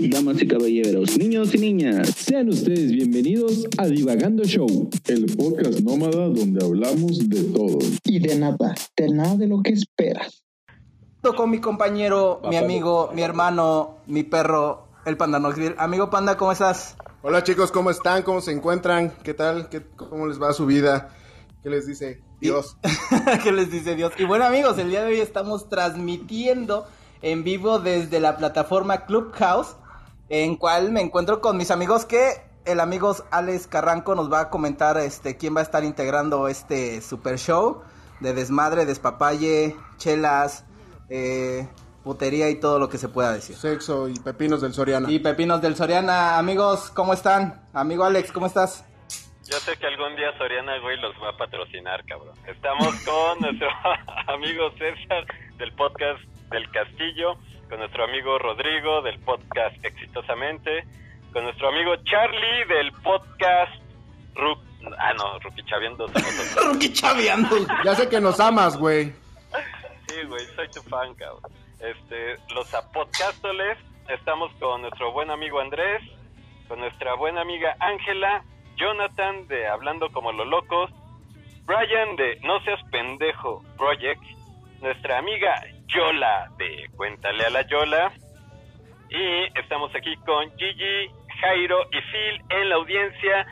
Damas y caballeros, niños y niñas, sean ustedes bienvenidos a Divagando Show, el podcast nómada donde hablamos de todo y de nada, de nada de lo que esperas. Con mi compañero, mi amigo, mi hermano, mi perro, el Panda Noxville. Amigo Panda, ¿cómo estás? Hola chicos, ¿cómo están? ¿Cómo se encuentran? ¿Qué tal? ¿Qué, ¿Cómo les va su vida? ¿Qué les dice Dios? ¿Qué les dice Dios? Y bueno amigos, el día de hoy estamos transmitiendo en vivo desde la plataforma Clubhouse, en cual me encuentro con mis amigos que el amigo Alex Carranco nos va a comentar este quién va a estar integrando este super show de desmadre, despapalle, chelas, eh, putería y todo lo que se pueda decir. Sexo y pepinos del Soriana. Y pepinos del Soriana, amigos, ¿cómo están? Amigo Alex, ¿cómo estás? Yo sé que algún día Soriana, güey, los va a patrocinar, cabrón. Estamos con nuestro amigo César del podcast del Castillo, con nuestro amigo Rodrigo del podcast Exitosamente, con nuestro amigo Charlie del podcast Ru Ah, no, Ruki Chaviando. Ruki Chaviando. Ya sé que nos amas, güey. Sí, güey, soy tu fan, cabrón. Este, los apodcastoles, estamos con nuestro buen amigo Andrés, con nuestra buena amiga Ángela, Jonathan de Hablando como los locos, Brian de No seas pendejo Project, nuestra amiga Yola de Cuéntale a la Yola, y estamos aquí con Gigi, Jairo y Phil en la audiencia.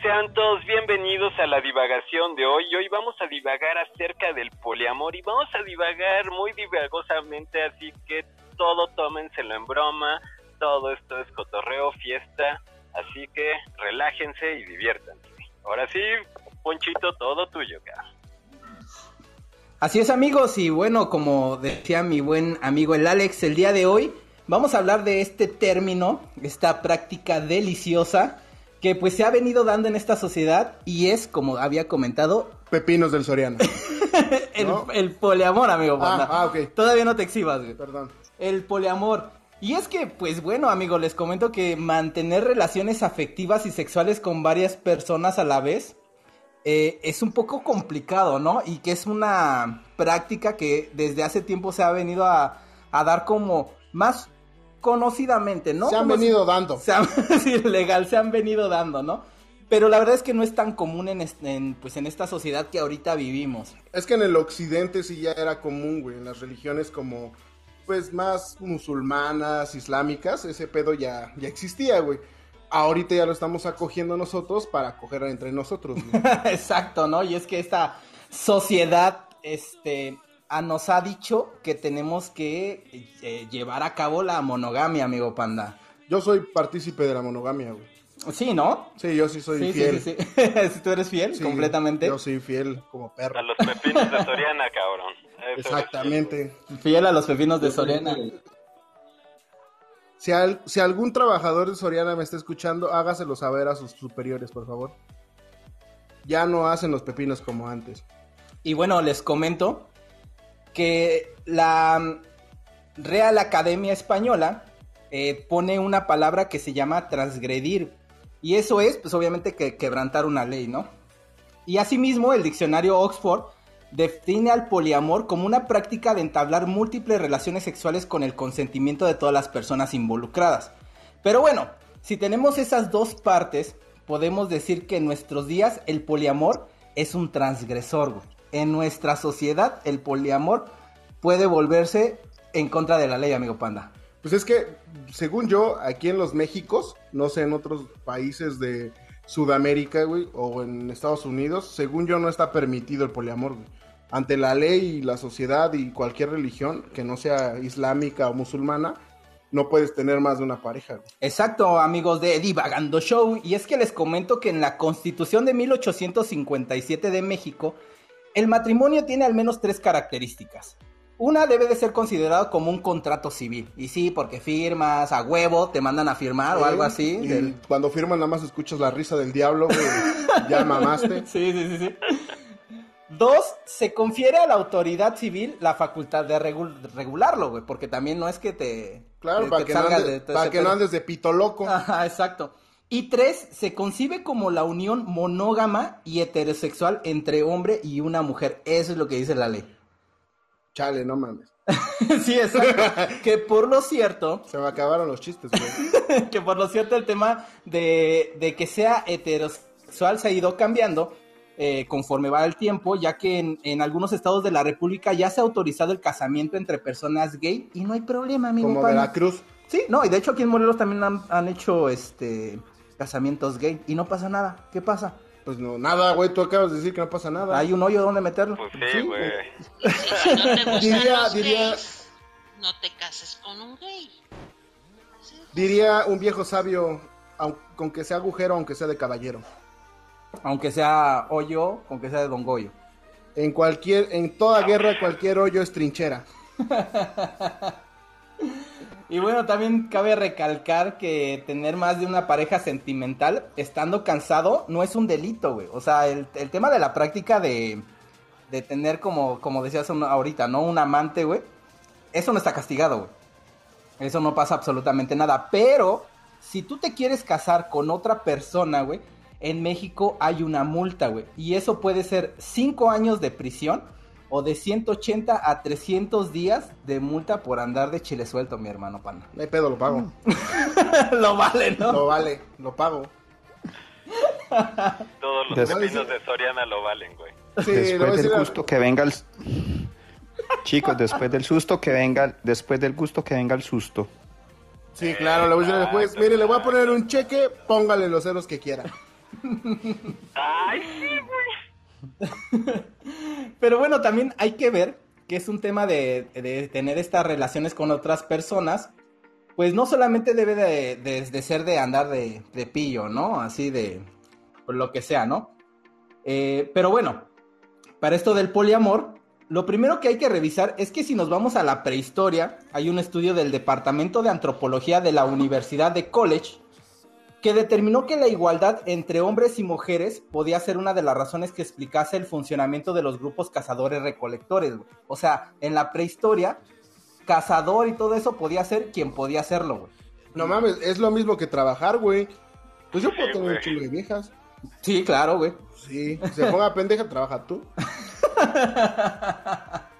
Sean todos bienvenidos a la divagación de hoy. Hoy vamos a divagar acerca del poliamor y vamos a divagar muy divagosamente, así que todo tómenselo en broma. Todo esto es cotorreo, fiesta, así que relájense y diviértanse. Ahora sí, Ponchito, todo tuyo, cara. Así es amigos y bueno, como decía mi buen amigo el Alex, el día de hoy vamos a hablar de este término, esta práctica deliciosa que pues se ha venido dando en esta sociedad y es, como había comentado... Pepinos del Soriano. el, el, poliamor, amigo. Ah, ah, ok. Todavía no te exhibas, güey. Perdón. El poliamor. Y es que, pues bueno, amigo, les comento que mantener relaciones afectivas y sexuales con varias personas a la vez eh, es un poco complicado, ¿no? Y que es una práctica que desde hace tiempo se ha venido a, a dar como más conocidamente, ¿no? Se han Como venido si- dando. Se han, sí, legal, se han venido dando, ¿no? Pero la verdad es que no es tan común en, en, pues, en esta sociedad que ahorita vivimos. Es que en el occidente sí ya era común, güey. En las religiones como, pues, más musulmanas, islámicas, ese pedo ya, ya existía, güey. Ahorita ya lo estamos acogiendo nosotros para acoger entre nosotros, güey. Exacto, ¿no? Y es que esta sociedad, este, a- nos ha dicho que tenemos que eh, llevar a cabo la monogamia, amigo panda. Yo soy partícipe de la monogamia, güey. Sí, ¿no? Sí, yo sí soy sí, fiel. sí, sí, sí. Si tú eres fiel, Sí, completamente. Yo soy fiel como perro. A los pepinos de Soriana, cabrón. Eso Exactamente. Fiel a los pepinos de Soriana. Si, al- si algún trabajador de Soriana me está escuchando, hágaselo saber a sus superiores, por favor. Ya no hacen los pepinos como antes. Y bueno, les comento que la mm, Real Academia Española eh, pone una palabra que se llama transgredir. Y eso es, pues obviamente, que quebrantar una ley, ¿no? Y asimismo, el diccionario Oxford define al poliamor como una práctica de entablar múltiples relaciones sexuales con el consentimiento de todas las personas involucradas. Pero bueno, si tenemos esas dos partes, podemos decir que en nuestros días el poliamor es un transgresor. En nuestra sociedad el poliamor puede volverse en contra de la ley, amigo panda. Pues es que, según yo, aquí en los Méxicos, no sé, en otros países de Sudamérica, güey, o en Estados Unidos, según yo no está permitido el poliamor, güey. Ante la ley y la sociedad y cualquier religión que no sea islámica o musulmana, no puedes tener más de una pareja, güey. Exacto, amigos de Divagando Show. Y es que les comento que en la Constitución de 1857 de México, el matrimonio tiene al menos tres características. Una debe de ser considerado como un contrato civil. Y sí, porque firmas a huevo, te mandan a firmar o algo así. Y del- cuando firman nada más escuchas la risa del diablo, güey, ya mamaste. Sí, sí, sí, sí. Dos, se confiere a la autoridad civil la facultad de regu- regularlo, güey, porque también no es que te... Claro, te- para te que, no andes, de para que no andes de pito loco. Ajá, exacto. Y tres, se concibe como la unión monógama y heterosexual entre hombre y una mujer. Eso es lo que dice la ley. Chale, no mames. sí, exacto. que por lo cierto, Se me acabaron los chistes, güey. que por lo cierto el tema de, de que sea heterosexual se ha ido cambiando eh, conforme va el tiempo, ya que en, en algunos estados de la República ya se ha autorizado el casamiento entre personas gay y no hay problema, amigo. Como pana. Veracruz. Sí, no, y de hecho aquí en Morelos también han, han hecho este casamientos gay y no pasa nada. ¿Qué pasa? Pues no, nada, güey, tú acabas de decir que no pasa nada. Hay un hoyo donde meterlo. Pues Sí, güey. Si, no te gustan Diría- los diría- gays, no te cases con un gay. Diría un viejo sabio, aun- con que sea agujero, aunque sea de caballero. Aunque sea hoyo, aunque sea de Don Goyo. En cualquier, en toda guerra, cualquier hoyo es trinchera. Y bueno, también cabe recalcar que tener más de una pareja sentimental estando cansado no es un delito, güey. O sea, el, el tema de la práctica de, de tener como, como decías ahorita, ¿no? Un amante, güey. Eso no está castigado, güey. Eso no pasa absolutamente nada. Pero si tú te quieres casar con otra persona, güey, en México hay una multa, güey. Y eso puede ser 5 años de prisión o de 180 a 300 días de multa por andar de chile suelto, mi hermano pana. No hay pedo, lo pago. Lo vale, ¿no? Lo vale, lo pago. Todos los pepinos de Soriana lo valen, güey. Sí, después del a- gusto que venga el... Chicos, después del susto que venga, después del gusto que venga el susto. Sí, claro, le voy a decir al juez, mire, le voy a poner un cheque, póngale los ceros que quiera. Ay, sí, güey. Pero bueno, también hay que ver que es un tema de, de tener estas relaciones con otras personas. Pues no solamente debe de, de- ser de andar de, de pillo, ¿no? Así de por lo que sea, ¿no? Eh, pero bueno, para esto del poliamor, lo primero que hay que revisar es que si nos vamos a la prehistoria, hay un estudio del Departamento de Antropología de la Universidad de College que determinó que la igualdad entre hombres y mujeres podía ser una de las razones que explicase el funcionamiento de los grupos cazadores-recolectores. güey. O sea, en la prehistoria, cazador y todo eso podía ser quien podía hacerlo, güey. No mames, es lo mismo que trabajar, güey. Pues yo puedo Sí, tener un chingo de viejas. Sí, claro, güey. Sí, si se ponga pendeja, trabaja tú.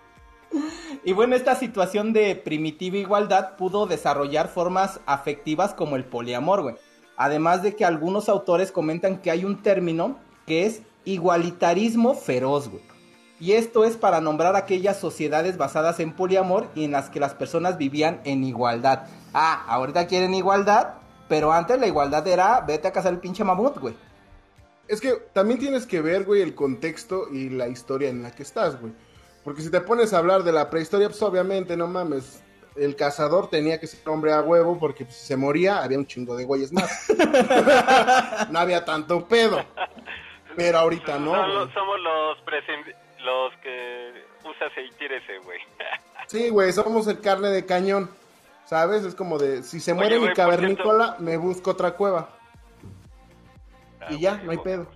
Y bueno, esta situación de primitiva igualdad pudo desarrollar formas afectivas como el poliamor, güey. Además de que algunos autores comentan que hay un término que es igualitarismo feroz, güey. Y esto es para nombrar aquellas sociedades basadas en poliamor y en las que las personas vivían en igualdad. Ah, ahorita quieren igualdad, pero antes la igualdad era vete a cazar el pinche mamut, güey. Es que también tienes que ver, güey, el contexto y la historia en la que estás, güey. Porque si te pones a hablar de la prehistoria, pues obviamente, no mames. El cazador tenía que ser hombre a huevo porque pues, si se moría había un chingo de güeyes más. no había tanto pedo. Pero ahorita no. Somos los, los que usas y tírese, güey. Sí, güey, somos el carne de cañón. ¿Sabes? Es como de, si se Oye, muere mi cavernícola, me busco otra cueva. Ah, Y ya, güey, no hay güey. pedo.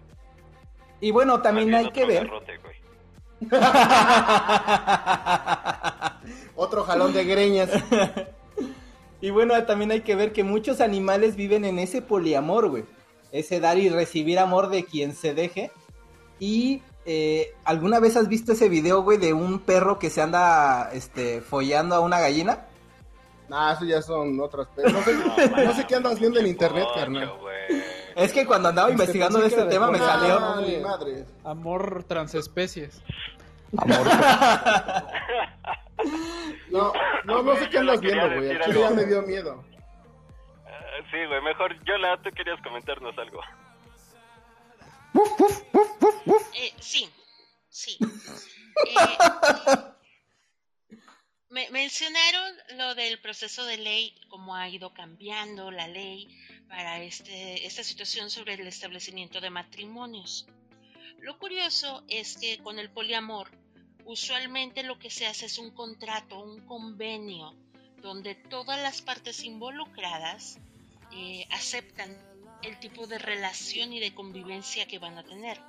Y bueno, también hay que ver. Otro jalón de greñas. Y bueno, también hay que ver que muchos animales viven en ese poliamor, güey. Ese dar y recibir amor de quien se deje. Y eh, ¿alguna vez has visto ese video, güey, de un perro que se anda este, follando a una gallina? Nah, eso ya son otras. No sé, no sé qué andas viendo en internet, carnal. Es que cuando andaba investigando de este de tema me salió. Madre. Amor transespecies. Amor, No, no, no sé qué andas viendo, güey. decir Al chile ya algo. me dio miedo. Ah, Sí, güey, mejor Yola, tú querías comentarnos algo. Eh, sí, sí. Eh, me mencionaron lo del proceso de ley, cómo ha ido cambiando la ley para este, esta situación sobre el establecimiento de matrimonios. Lo curioso es que con el poliamor, usualmente lo que se hace es un contrato, un convenio, donde todas las partes involucradas eh, aceptan el tipo de relación y de convivencia que van a tener.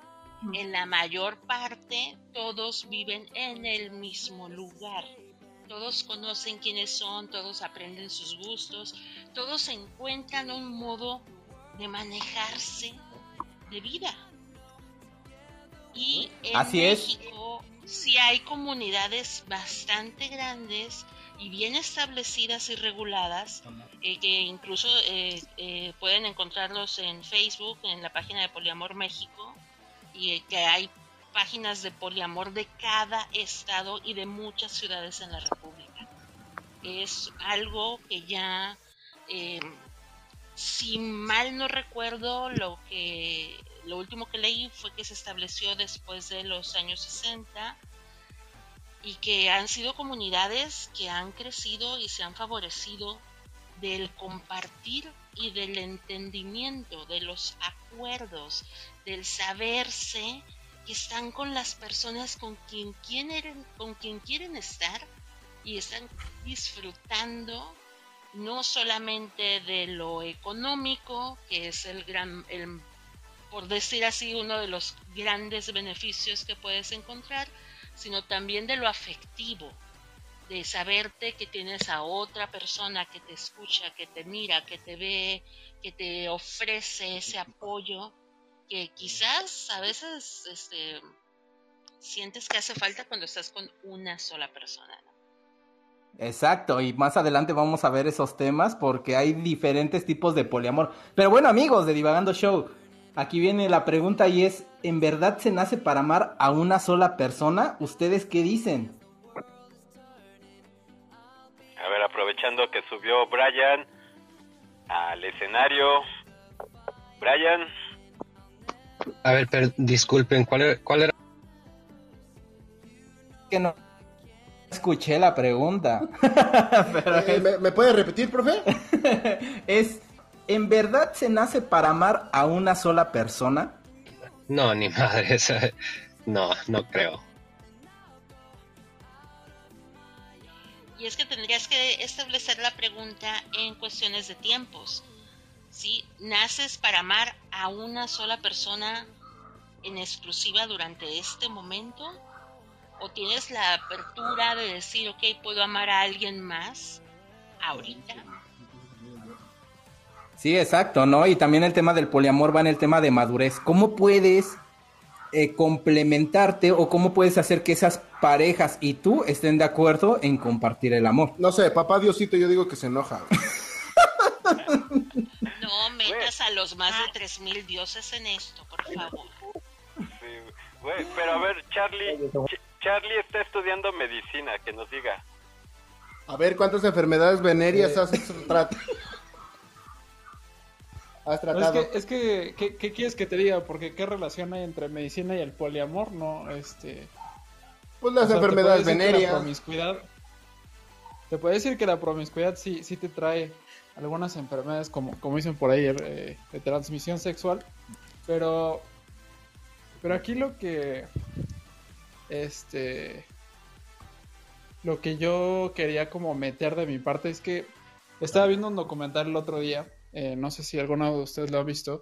En la mayor parte, todos viven en el mismo lugar. Todos conocen quiénes son, todos aprenden sus gustos, todos encuentran un modo de manejarse de vida. Y en Así es. México sí hay comunidades bastante grandes y bien establecidas y reguladas, eh, que incluso eh, eh, pueden encontrarlos en Facebook, en la página de Poliamor México, y eh, que hay páginas de poliamor de cada estado y de muchas ciudades en la República. Es algo que ya, eh, si mal no recuerdo, lo que lo último que leí fue que se estableció después de los años 60 y que han sido comunidades que han crecido y se han favorecido del compartir y del entendimiento, de los acuerdos, del saberse que están con las personas con quien quieren, con quien quieren estar y están disfrutando no solamente de lo económico, que es el gran, el, por decir así, uno de los grandes beneficios que puedes encontrar, sino también de lo afectivo, de saberte que tienes a otra persona que te escucha, que te mira, que te ve, que te ofrece ese apoyo que quizás a veces este, sientes que hace falta cuando estás con una sola persona. Exacto, y más adelante vamos a ver esos temas porque hay diferentes tipos de poliamor. Pero bueno, amigos de Divagando Show, aquí viene la pregunta y es, ¿en verdad se nace para amar a una sola persona? ¿Ustedes qué dicen? A ver, aprovechando que subió Brian al escenario. Brian, A ver, pero disculpen, ¿cuál era? Cuál era? Que no escuché la pregunta. Pero Eh, ¿me, me puede repetir, profe? es, ¿en verdad se nace para amar a una sola persona? No, ni madre, no, no creo. Y es que tendrías que establecer la pregunta en cuestiones de tiempos. ¿Sí? ¿Naces para amar a una sola persona en exclusiva durante este momento? ¿O tienes la apertura de decir, ok, puedo amar a alguien más ahorita? Sí, exacto, ¿no? Y también el tema del poliamor va en el tema de madurez. ¿Cómo puedes eh, complementarte o cómo puedes hacer que esas parejas y tú estén de acuerdo en compartir el amor? No sé, papá Diosito, yo digo que se enoja. No metas a los más de 3.000 dioses en esto, por favor. sí, güey, pero a ver, Charlie, Ch- Charlie está estudiando medicina, que nos diga. A ver, ¿cuántas enfermedades venéreas Eh. has tratado? Has No, es que, es que ¿qué, qué quieres que te diga? Porque qué relación hay entre medicina y el poliamor, no, este... Pues las o sea, te enfermedades que la venéreas. promiscuidad- Te puedo decir que la promiscuidad sí, sí te trae algunas enfermedades, como, como dicen por ahí, eh, de transmisión sexual, pero... Pero aquí lo que... Este... Lo que yo quería como meter de mi parte es que estaba viendo un documental el otro día, eh, no sé si alguno de ustedes lo ha visto,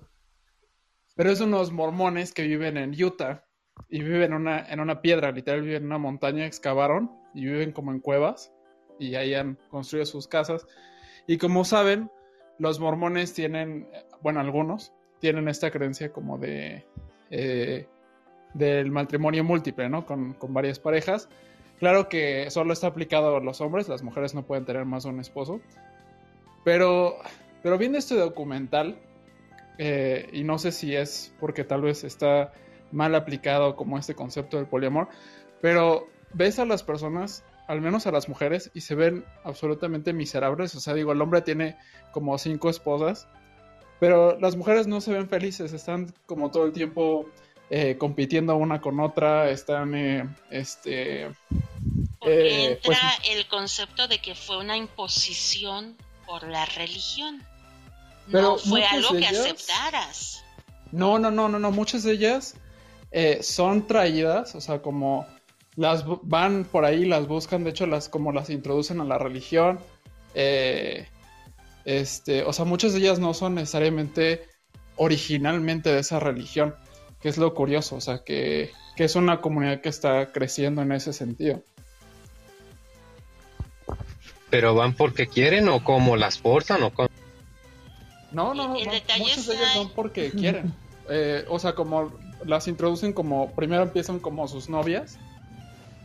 pero es unos mormones que viven en Utah y viven en una, en una piedra, literal viven en una montaña, excavaron y viven como en cuevas y ahí han construido sus casas. Y como saben, los mormones tienen, bueno, algunos tienen esta creencia como de eh, del matrimonio múltiple, ¿no? Con, con varias parejas. Claro que solo está aplicado a los hombres, las mujeres no pueden tener más de un esposo. Pero, pero viendo este documental, eh, y no sé si es porque tal vez está mal aplicado como este concepto del poliamor, pero ves a las personas, al menos a las mujeres, y se ven absolutamente miserables. O sea, digo, el hombre tiene como cinco esposas, pero las mujeres no se ven felices, están como todo el tiempo eh, compitiendo una con otra, están, eh, este... Porque eh, entra pues, el concepto de que fue una imposición por la religión. Pero no fue algo que ellas- aceptaras. No, no, no, no, no. Muchas de ellas eh, son traídas, o sea, como las van por ahí, las buscan, de hecho, las como las introducen a la religión. eh, este, o sea, muchas de ellas no son necesariamente originalmente de esa religión, que es lo curioso, o sea, que, que es una comunidad que está creciendo en ese sentido. ¿Pero van porque quieren o cómo las portan o cómo? No, no, no, El detalle muchas de en- son porque quieren. Eh, o sea, como las introducen como, primero empiezan como sus novias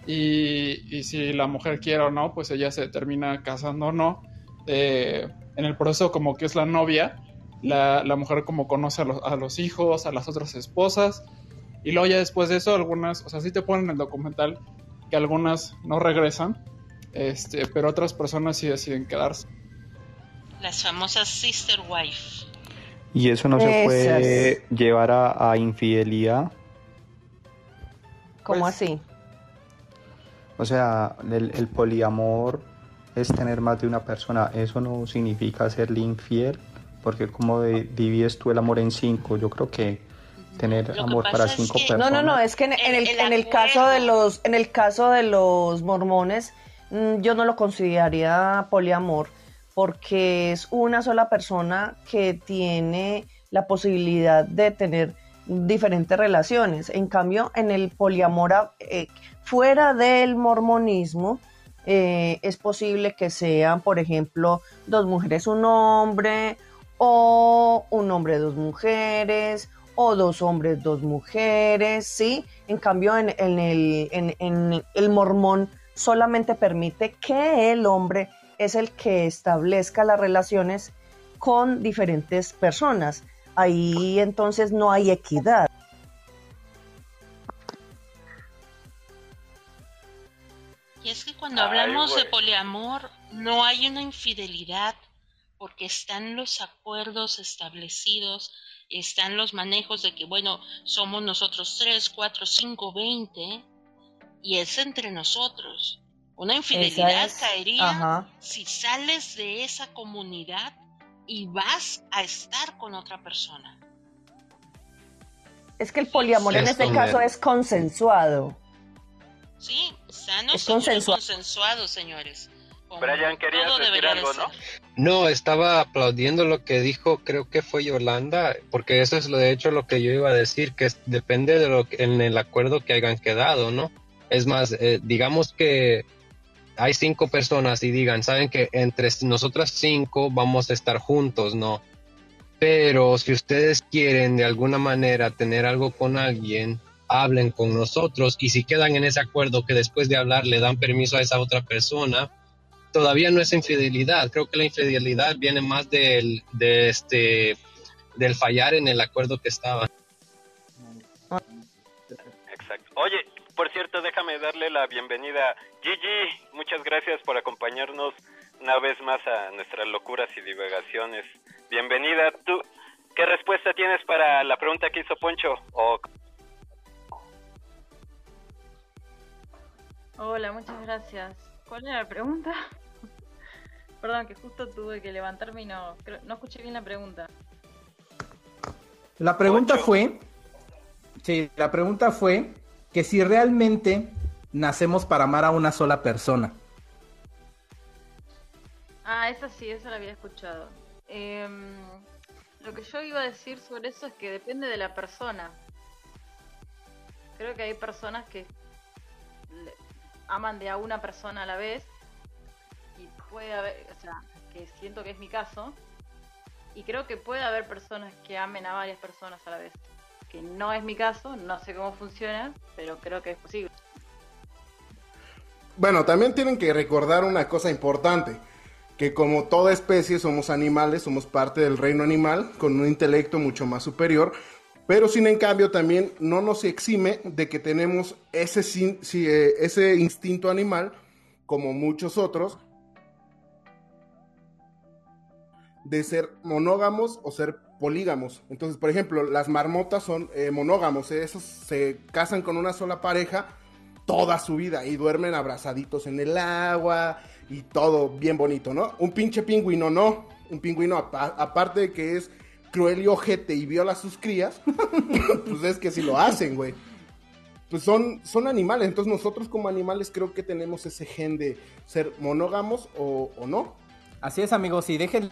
y, y si la mujer quiere o no, pues ella se termina casando o no. Eh, en el proceso como que es la novia, la, la mujer como conoce a los, a los hijos, a las otras esposas, y luego ya después de eso algunas, o sea, sí te ponen en el documental que algunas no regresan, este, pero otras personas sí deciden quedarse. Las famosas sister wife. Y eso no se puede llevar a, a infidelidad. ¿Cómo Pues- así? O sea, el, el poliamor es tener más de una persona. Eso no significa serle infiel, porque como de- divides tú el amor en cinco, yo creo que tener amor para es cinco que- personas. No, no, no, es que en, en el, en el caso de los en el caso de los mormones mm, yo no lo consideraría poliamor porque es una sola persona que tiene la posibilidad de tener diferentes relaciones. En cambio, en el poliamor eh, fuera del mormonismo eh, es posible que sean, por ejemplo, dos mujeres, un hombre, o un hombre, dos mujeres, o dos hombres, dos mujeres, ¿sí? En cambio, en, en el, en el mormón solamente permite que el hombre es el que establezca las relaciones con diferentes personas. Ahí entonces no hay equidad. Y es que cuando hablamos de poliamor, no hay una infidelidad, porque están los acuerdos establecidos, están los manejos de que, bueno, somos nosotros tres, cuatro, cinco, veinte, y es entre nosotros. Una infidelidad es- caería ajá. si sales de esa comunidad y vas a estar con otra persona. Es que el poliamor en este caso es consensuado. Sí, sano, Es consensuado. consensuado, señores. Como Brian, querías todo decir algo, ¿no? No, estaba aplaudiendo lo que dijo, creo que fue Yolanda, porque eso es lo de hecho lo que yo iba a decir, que es- depende de lo que, en el acuerdo que hayan quedado, ¿no? Es más, eh, digamos que hay cinco personas y digan, saben que entre nosotras cinco vamos a estar juntos, ¿no? Pero si ustedes quieren de alguna manera tener algo con alguien, hablen con nosotros y si quedan en ese acuerdo que después de hablar le dan permiso a esa otra persona, todavía no es infidelidad. Creo que la infidelidad viene más del, de este, del fallar en el acuerdo que estaba. Exacto. Oye, por cierto, déjame darle la bienvenida. Gigi, muchas gracias por acompañarnos una vez más a nuestras locuras y divagaciones. Bienvenida. ¿Tú qué respuesta tienes para la pregunta que hizo Poncho? O Hola, muchas gracias. ¿Cuál era la pregunta? Perdón, que justo tuve que levantarme y no, no escuché bien la pregunta. La pregunta fue, sí, la pregunta fue que si realmente nacemos para amar a una sola persona. Ah, esa sí, esa la había escuchado. Em, lo que yo iba a decir sobre eso es que depende de la persona. Creo que hay personas que aman de a una persona a la vez y puede haber, o sea, que siento que es mi caso y creo que puede haber personas que amen a varias personas a la vez. Que no es mi caso, no sé cómo funciona, pero creo que es posible. Bueno, también tienen que recordar una cosa importante, que como toda especie somos animales, somos parte del reino animal, con un intelecto mucho más superior, pero sin en cambio también no nos exime de que tenemos ese, eh, ese instinto animal, como muchos otros, de ser monógamos o ser polígamos. Entonces, por ejemplo, las marmotas son eh, monógamos, eh, esos se casan con una sola pareja toda su vida y duermen abrazaditos en el agua y todo bien bonito, ¿no? Un pinche pingüino no, un pingüino apa- aparte de que es cruel y ojete y viola a sus crías, pues es que si lo hacen, güey. Pues son, son animales, entonces nosotros como animales creo que tenemos ese gen de ser monógamos o, o no. Así es, amigos, y dejen...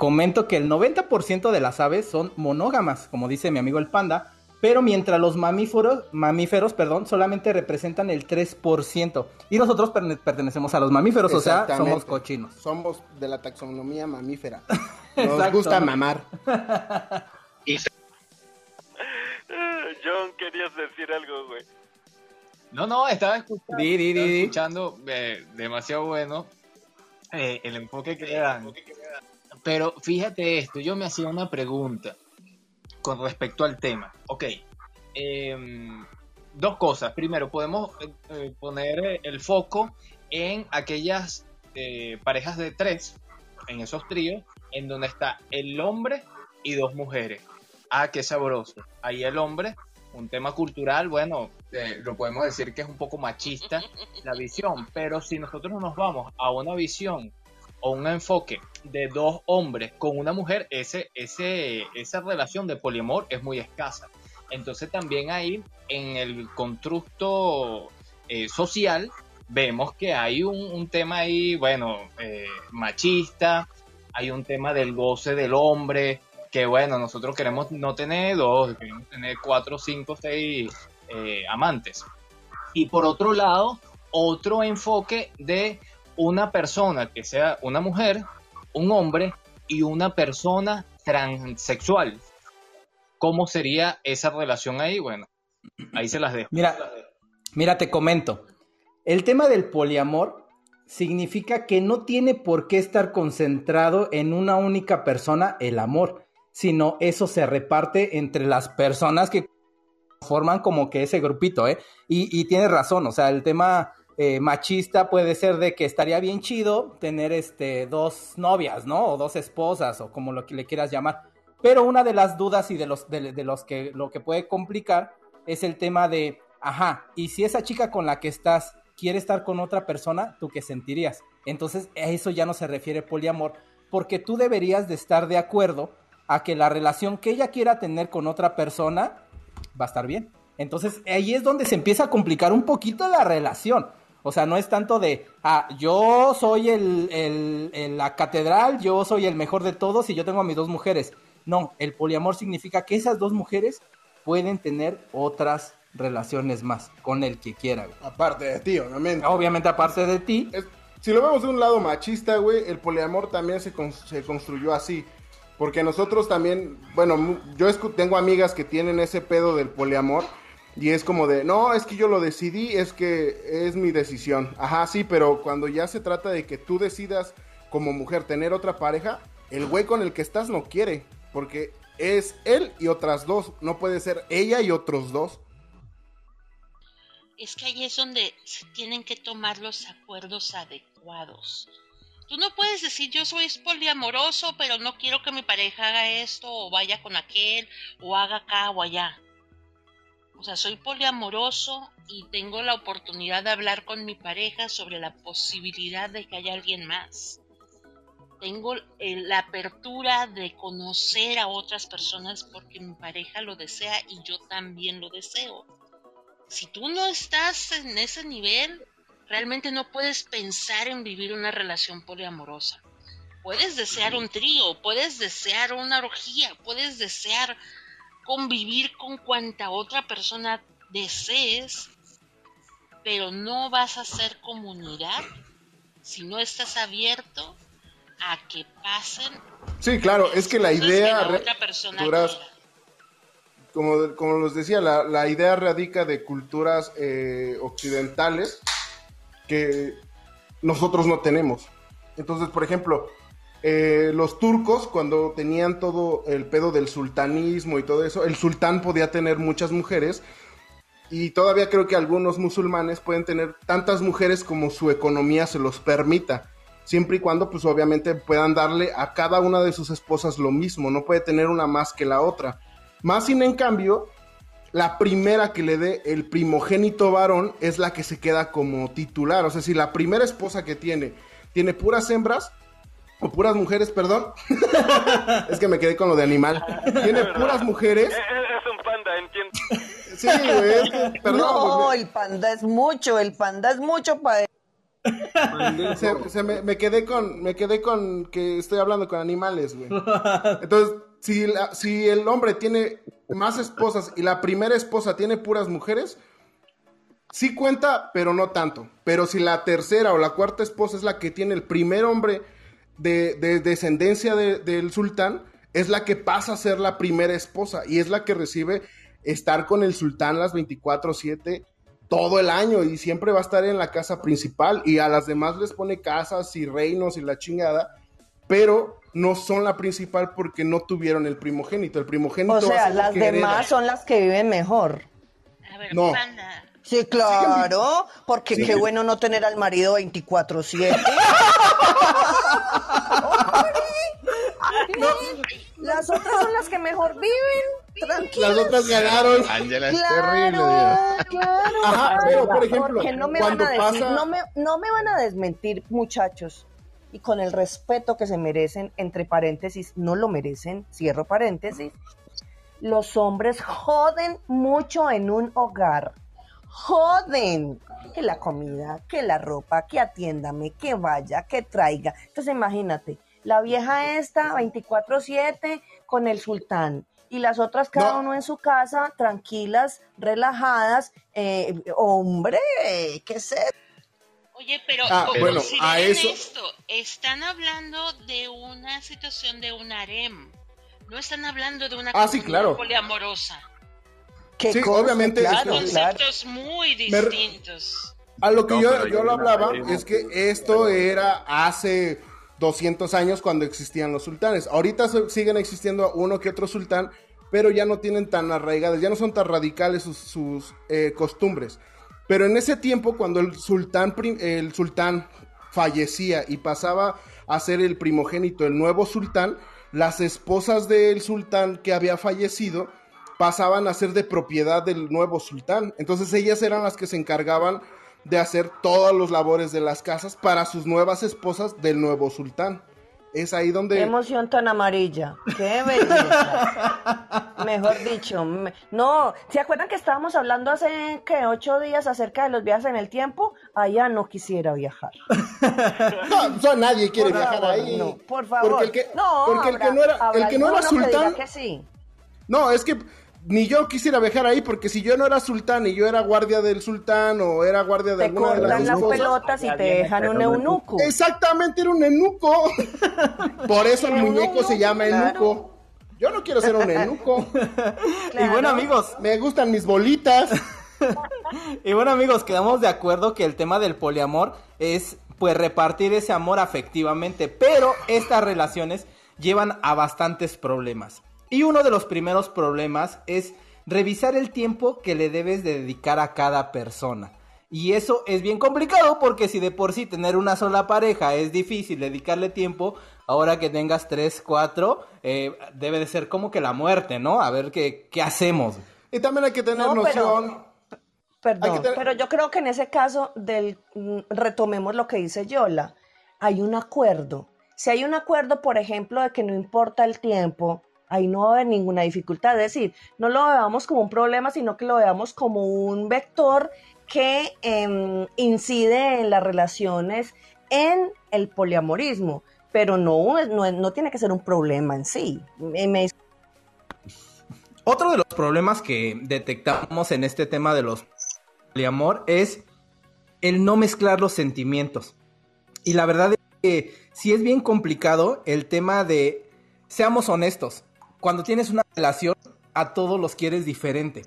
Comento que el 90% de las aves son monógamas, como dice mi amigo el panda, pero mientras los mamíferos, mamíferos, perdón, solamente representan el 3%. Y nosotros perne- pertenecemos a los mamíferos, o sea, somos cochinos. Somos de la taxonomía mamífera. Nos gusta mamar. John, querías decir algo, güey. No, no, estaba escuchando, Di, di, estaba di, di. escuchando eh, demasiado bueno eh, el enfoque que le dan. Pero fíjate esto, yo me hacía una pregunta con respecto al tema. Ok, em, dos cosas. Primero, podemos eh, eh, poner el foco en aquellas eh, parejas de tres, en esos tríos, en donde está el hombre y dos mujeres. Ah, qué sabroso. Ahí el hombre, un tema cultural, bueno, lo podemos decir que es un poco machista la visión, pero si nosotros nos vamos a una visión o un enfoque de dos hombres con una mujer, ese, ese, esa relación de poliamor es muy escasa. Entonces también ahí en el constructo eh, social vemos que hay un, un tema ahí, bueno, eh, machista, hay un tema del goce del hombre, que bueno, nosotros queremos no tener dos, queremos tener cuatro, cinco, seis eh, amantes. Y por otro lado, otro enfoque de una persona que sea una mujer, un hombre y una persona transexual. ¿Cómo sería esa relación ahí? Bueno, ahí se las dejo. Mira, mira, te comento. El tema del poliamor significa que no tiene por qué estar concentrado en una única persona el amor, sino eso se reparte entre las personas que forman como que ese grupito, ¿eh? Y, y tienes razón, o sea, el tema eh, machista puede ser de que estaría bien chido tener este dos novias, ¿no? O dos esposas, o como lo que le quieras llamar. Pero una de las dudas y de los, de, los que lo que puede complicar es el tema de, ajá, y si esa chica con la que estás quiere estar con otra persona, ¿tú qué sentirías? Entonces, a eso ya no se refiere poliamor, porque tú deberías de estar de acuerdo a que la relación que ella quiera tener con otra persona va a estar bien. Entonces, ahí es donde se empieza a complicar un poquito la relación. O sea, no es tanto de, ah, yo soy el, el, el- la catedral, yo soy el mejor de todos y yo tengo a mis dos mujeres. No, el poliamor significa que esas dos mujeres pueden tener otras relaciones más con el que quiera. güey. Aparte de ti, obviamente. Obviamente, aparte de ti. si lo vemos de un lado machista, güey, el poliamor también se, con- se construyó así. Porque nosotros también, bueno, yo tengo amigas que tienen ese pedo del poliamor. Y es como de, no, es que yo lo decidí, es que es mi decisión. Ajá, sí, pero cuando ya se trata de que tú decidas como mujer tener otra pareja, el güey con el que estás no quiere. Porque es él y otras dos. No puede ser ella y otros dos. Es que ahí es donde se tienen que tomar los acuerdos adecuados. Tú no puedes decir yo soy poliamoroso, pero no quiero que mi pareja haga esto o vaya con aquel o haga acá o allá. O sea, soy poliamoroso y tengo la oportunidad de hablar con mi pareja sobre la posibilidad de que haya alguien más. Tengo eh, la apertura de conocer a otras personas porque mi pareja lo desea y yo también lo deseo. Si tú no estás en ese nivel, realmente no puedes pensar en vivir una relación poliamorosa. Puedes desear un trío, puedes desear una orgía, puedes desear convivir con cuanta otra persona desees, pero no vas a ser comunidad si no estás abierto a que pasen Sí, claro, es que la que idea... la re- otra persona culturas- como, como les decía, la, la idea radica de culturas eh, occidentales que nosotros no tenemos. Entonces, por ejemplo, eh, los turcos, cuando tenían todo el pedo del sultanismo y todo eso, el sultán podía tener muchas mujeres. Y todavía creo que algunos musulmanes pueden tener tantas mujeres como su economía se los permita. Siempre y cuando, pues obviamente puedan darle a cada una de sus esposas lo mismo. No puede tener una más que la otra. Más sin en cambio, la primera que le dé el primogénito varón es la que se queda como titular. O sea, si la primera esposa que tiene tiene puras hembras, o puras mujeres, perdón. es que me quedé con lo de animal. Tiene puras mujeres. Es, es un panda, entiendo. Sí, güey, perdón. no, pues, el panda es mucho, el panda es mucho para me- se- se me, me quedé con, me quedé con que estoy hablando con animales, güey. Entonces, si, la- si el hombre tiene más esposas y la primera esposa tiene puras mujeres, sí cuenta, pero no tanto. Pero si la tercera o la cuarta esposa es la que tiene el primer hombre de, de descendencia de- del sultán, es la que pasa a ser la primera esposa y es la que recibe estar con el sultán las 24/7 todo el año y siempre va a estar en la casa principal y a las demás les pone casas y reinos y la chingada, pero no son la principal porque no tuvieron el primogénito. El primogénito O a sea, las hereda. demás son las que viven mejor. No. Sí, claro, porque Sí. qué bueno no tener al marido 24/7. Las otras son las que mejor viven, tranquilas. Las otras ganaron. Ángela es Claro, terrible, Dios. claro. Ajá, pero, por ejemplo, Porque no me, van cuando a decir, pasa- no, me, no me van a desmentir, muchachos, y con el respeto que se merecen, entre paréntesis, no lo merecen, cierro paréntesis, los hombres joden mucho en un hogar. Joden. Que la comida, que la ropa, que atiéndame, que vaya, que traiga. Entonces imagínate, la vieja esta 24/7 con el sultán y las otras cada uno en su casa, tranquilas, relajadas. eh, hombre, ¿qué eso? Oye, pero Ah, bueno, a eso- esto, están hablando de una situación de un harem, no están hablando de una Ah, sí, claro. poliamorosa. ¿Qué Sí, cosa? obviamente, Claro. Conceptos muy Me distintos. A lo que No, yo, yo yo lo hablaba es que esto era hace 200 años cuando existían los sultanes. Ahorita siguen existiendo uno que otro sultán, pero ya no tienen tan arraigadas, ya no son tan radicales sus, eh, costumbres. Pero en ese tiempo, cuando el sultán, el sultán fallecía y pasaba a ser el primogénito, el nuevo sultán, las esposas del sultán que había fallecido pasaban a ser de propiedad del nuevo sultán. Entonces ellas eran las que se encargaban de hacer todas los labores de las casas para sus nuevas esposas del nuevo sultán. Es ahí Qué donde... emoción tan amarilla. Qué belleza. Mejor dicho. me- No, ¿se acuerdan que estábamos hablando hace que ocho días acerca de los viajes en el tiempo? Allá no quisiera viajar. No, o sea, nadie quiere Por viajar favor, ahí. no, por favor. Porque el que, No, porque el que no era, el que no era sultán... que sí. No, es que ni yo quisiera viajar ahí porque si yo no era sultán y yo era guardia del sultán o era guardia de Te alguna de las las esposas, pelotas y te dejan un eunuco. Exactamente, era un eunuco. Por eso el muñeco se eunuco, llama claro. eunuco. Yo no quiero ser un eunuco. Y bueno, amigos, Me gustan mis bolitas. Y bueno amigos, quedamos de acuerdo que el tema del poliamor es pues repartir ese amor afectivamente, pero estas relaciones llevan a bastantes problemas. Y uno de los primeros problemas es revisar el tiempo que le debes de dedicar a cada persona. Y eso es bien complicado porque si de por sí tener una sola pareja es difícil dedicarle tiempo, ahora que tengas tres, cuatro, eh, debe de ser como que la muerte, ¿no? A ver qué, qué hacemos. Y también hay que tener No, pero- noción. Perdón, tener- pero yo creo que en ese caso del mm, retomemos lo que dice Yola. Hay un acuerdo. Si hay un acuerdo, por ejemplo, de que no importa el tiempo, ahí no va a haber ninguna dificultad. Es decir, no lo veamos como un problema, sino que lo veamos como un vector que em, incide en las relaciones, en el poliamorismo, pero no, no, no tiene que ser un problema en sí. Otro de los problemas que detectamos en este tema de los poliamor es el no mezclar los sentimientos. Y la verdad es que sí es bien complicado el tema de, seamos honestos, cuando tienes una relación, a todos los quieres diferente.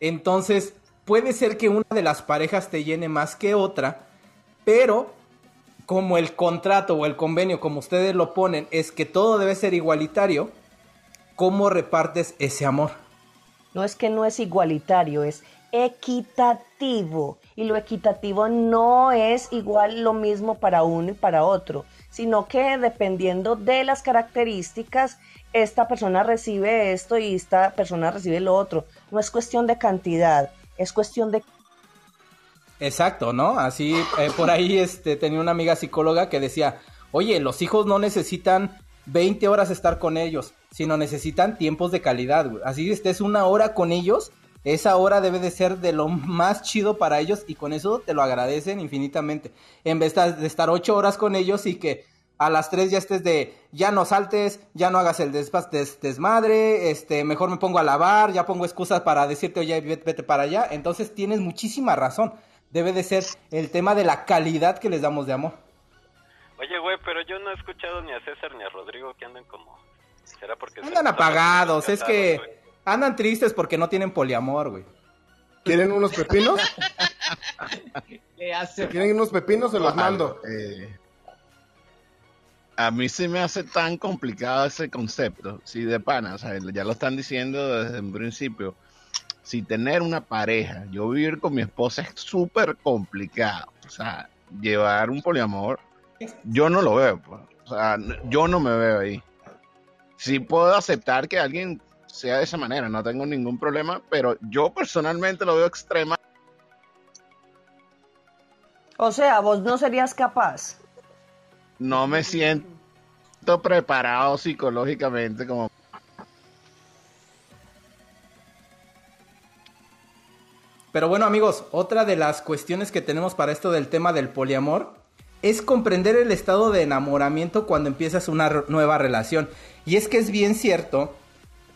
Entonces, puede ser que una de las parejas te llene más que otra, pero como el contrato o el convenio, como ustedes lo ponen, es que todo debe ser igualitario, ¿cómo repartes ese amor? No es que no es igualitario, es equitativo. Y lo equitativo no es igual lo mismo para uno y para otro, sino que dependiendo de las características, esta persona recibe esto y esta persona recibe lo otro. No es cuestión de cantidad, es cuestión de... Exacto, ¿no? Así, eh, por ahí este, tenía una amiga psicóloga que decía, oye, los hijos no necesitan 20 horas estar con ellos, sino necesitan tiempos de calidad. Así estés una hora con ellos, esa hora debe de ser de lo más chido para ellos y con eso te lo agradecen infinitamente. En vez de estar ocho horas con ellos y que a las 3 ya estés de, ya no saltes, ya no hagas el despas- des- desmadre, este, mejor me pongo a lavar, ya pongo excusas para decirte, oye, vete, vete para allá. Entonces tienes muchísima razón. Debe de ser el tema de la calidad que les damos de amor. Oye, güey, pero yo no he escuchado ni a César ni a Rodrigo que andan como... ¿Será porque... Andan apagados, es que andan tristes porque no tienen poliamor, güey. ¿Quieren unos pepinos? ¿Qué hace? ¿Quieren unos pepinos? Se los mando. eh, a mí se me hace tan complicado ese concepto. Si de pana, o sea, ya lo están diciendo desde un principio. Si tener una pareja, yo vivir con mi esposa es súper complicado. O sea, llevar un poliamor, yo no lo veo. pues. O sea, yo no me veo ahí. Sí puedo aceptar que alguien sea de esa manera, no tengo ningún problema, pero yo personalmente lo veo extrema. O sea, vos no serías capaz. No me siento preparado psicológicamente como Pero bueno amigos, otra de las cuestiones que tenemos para esto del tema del poliamor es comprender el estado de enamoramiento cuando empiezas una nueva relación. Y es que es bien cierto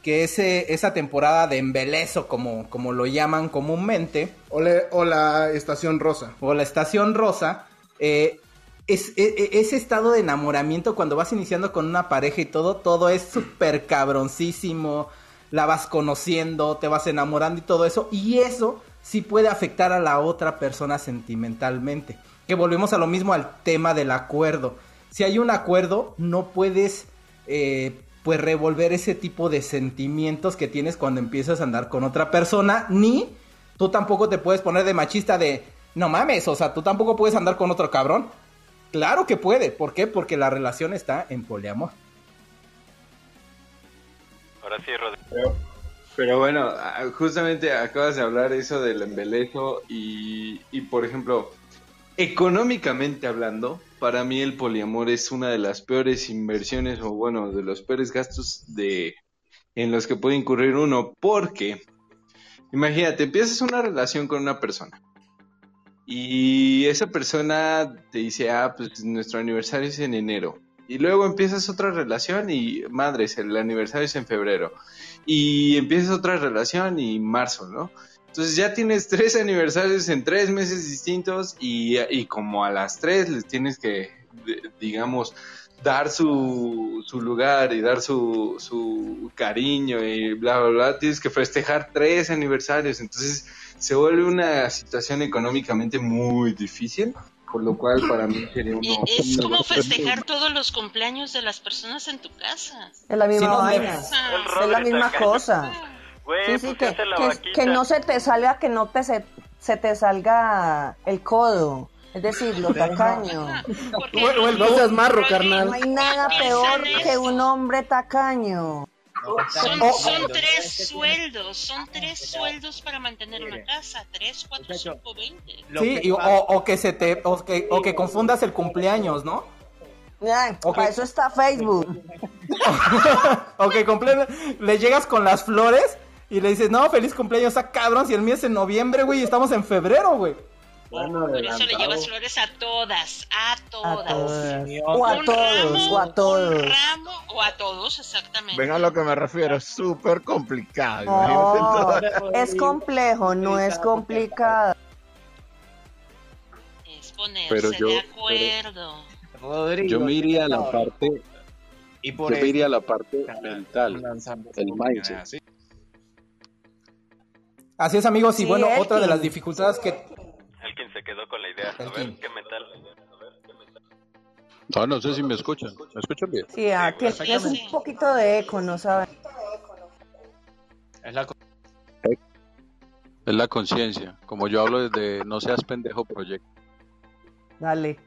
que ese, esa temporada de embelezo, como, como lo llaman comúnmente, O, le- o la estación rosa. o la estación rosa, eh, es, e- e- ese estado de enamoramiento cuando vas iniciando con una pareja y todo, todo es súper cabroncísimo, la vas conociendo, te vas enamorando y todo eso, y eso sí puede afectar a la otra persona sentimentalmente. Que volvemos a lo mismo al tema del acuerdo. Si hay un acuerdo, no puedes eh, pues revolver ese tipo de sentimientos que tienes cuando empiezas a andar con otra persona, ni tú tampoco te puedes poner de machista de, no mames, o sea, tú tampoco puedes andar con otro cabrón. Claro que puede, ¿por qué? Porque la relación está en poliamor. Ahora sí, Rodrigo. Pero, pero bueno, justamente acabas de hablar eso del embelezo y, y, por ejemplo, económicamente hablando, para mí el poliamor es una de las peores inversiones o bueno, de los peores gastos de en los que puede incurrir uno, porque imagínate, empiezas una relación con una persona y esa persona te dice, ah, pues nuestro aniversario es en enero. Y luego empiezas otra relación y, madres, el aniversario es en febrero. Y empiezas otra relación y marzo, ¿no? Entonces ya tienes tres aniversarios en tres meses distintos y, y como a las tres les tienes que, digamos, dar su, su lugar y dar su, su cariño y bla, bla, bla, tienes que festejar tres aniversarios. Entonces se vuelve una situación económicamente muy difícil, por lo cual para mí sería uno... Es como festejar todos los cumpleaños de las personas en tu casa. Es la misma Sí, vaina. Es la misma cosa. Güey, Sí, sí, pues, que, no se te salga, que no te se, se te salga el codo. Es decir, lo tacaño. No seas marro, carnal. No hay nada peor que un hombre tacaño. Son, son tres sueldos, son tres sueldos para mantener una casa, tres, cuatro, cinco, veinte. Sí, y- o, o que se te, o que, o que confundas el cumpleaños, ¿no? Ay, Ok. Para eso está Facebook. O que comple- le llegas con las flores y le dices, no, feliz cumpleaños, a cabrón, si el mío es en noviembre, güey, y estamos en febrero, güey. Por eso le llevas flores a todas, a todas. O a Un todos, ramo, o a todos. Un ramo, o a todos, exactamente. Ven a lo que me refiero, es súper complicado. Es complejo, no es complicado. Es ponerse Pero yo- de acuerdo. Rodrigo, Yo me iría a la parte, Y yo me iría a la parte mental, el mindset. así. Así es, amigos, y Sí, bueno, otra de las dificultades que... Alguien se quedó con la idea. A ver, ¿qué metal? No, no sé si me escuchan. ¿Me escuchan bien? Sí, ah, tienes tienes un poquito de eco, ¿no sabes? Es la Es la conciencia. Como yo hablo desde No seas pendejo proyecto. Dale.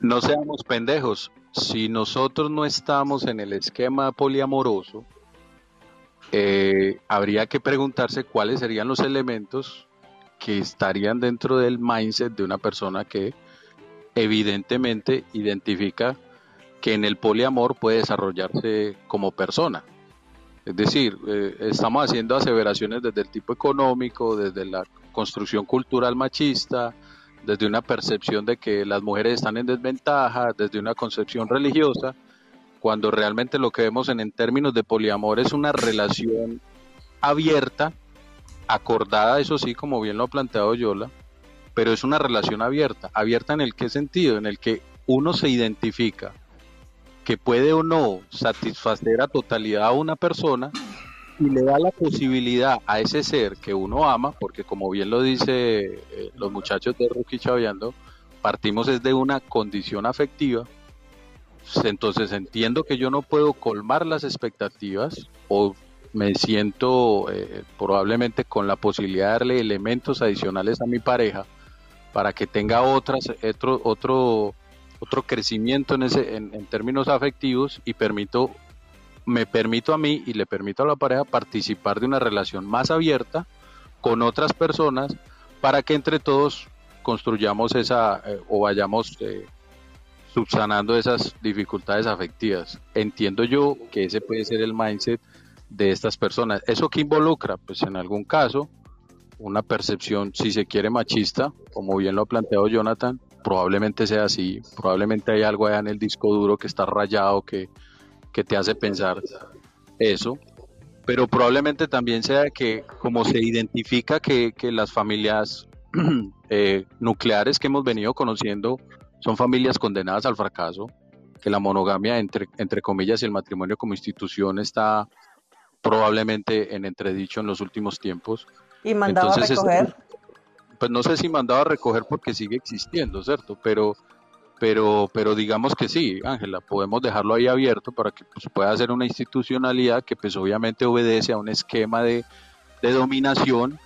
No seamos pendejos. Si nosotros no estamos en el esquema poliamoroso, eh, habría que preguntarse cuáles serían los elementos que estarían dentro del mindset de una persona que evidentemente identifica que en el poliamor puede desarrollarse como persona. Es decir, eh, estamos haciendo aseveraciones desde el tipo económico, desde la construcción cultural machista, desde una percepción de que las mujeres están en desventaja, desde una concepción religiosa, cuando realmente lo que vemos en, en términos de poliamor es una relación abierta, acordada, eso sí, como bien lo ha planteado Yola, pero es una relación abierta. ¿Abierta en el qué sentido? En el que uno se identifica que puede o no satisfacer a totalidad a una persona, y le da la posibilidad a ese ser que uno ama, porque como bien lo dice eh, los muchachos de Rookie Chaveando, partimos es de una condición afectiva, entonces entiendo que yo no puedo colmar las expectativas o me siento eh, probablemente con la posibilidad de darle elementos adicionales a mi pareja para que tenga otras, otro, otro, otro crecimiento en, ese, en, términos afectivos y permito me permito a mí y le permito a la pareja participar de una relación más abierta con otras personas para que entre todos construyamos esa eh, o vayamos eh, subsanando esas dificultades afectivas. Entiendo yo que ese puede ser el mindset de estas personas. ¿Eso que involucra? Pues en algún caso, una percepción, si se quiere, machista, como bien lo ha planteado Jonathan, probablemente sea así, probablemente hay algo allá en el disco duro que está rayado, que, que te hace pensar eso, pero probablemente también sea que como se identifica que, que las familias eh, nucleares que hemos venido conociendo son familias condenadas al fracaso, que la monogamia entre, entre comillas y el matrimonio como institución está probablemente en entredicho en los últimos tiempos. ¿Y mandado a recoger? pues no sé si mandado a recoger porque sigue existiendo, ¿cierto? Pero pero, pero digamos que sí, Ángela, podemos dejarlo ahí abierto para que pues, pueda ser una institucionalidad que pues obviamente obedece a un esquema de, dominación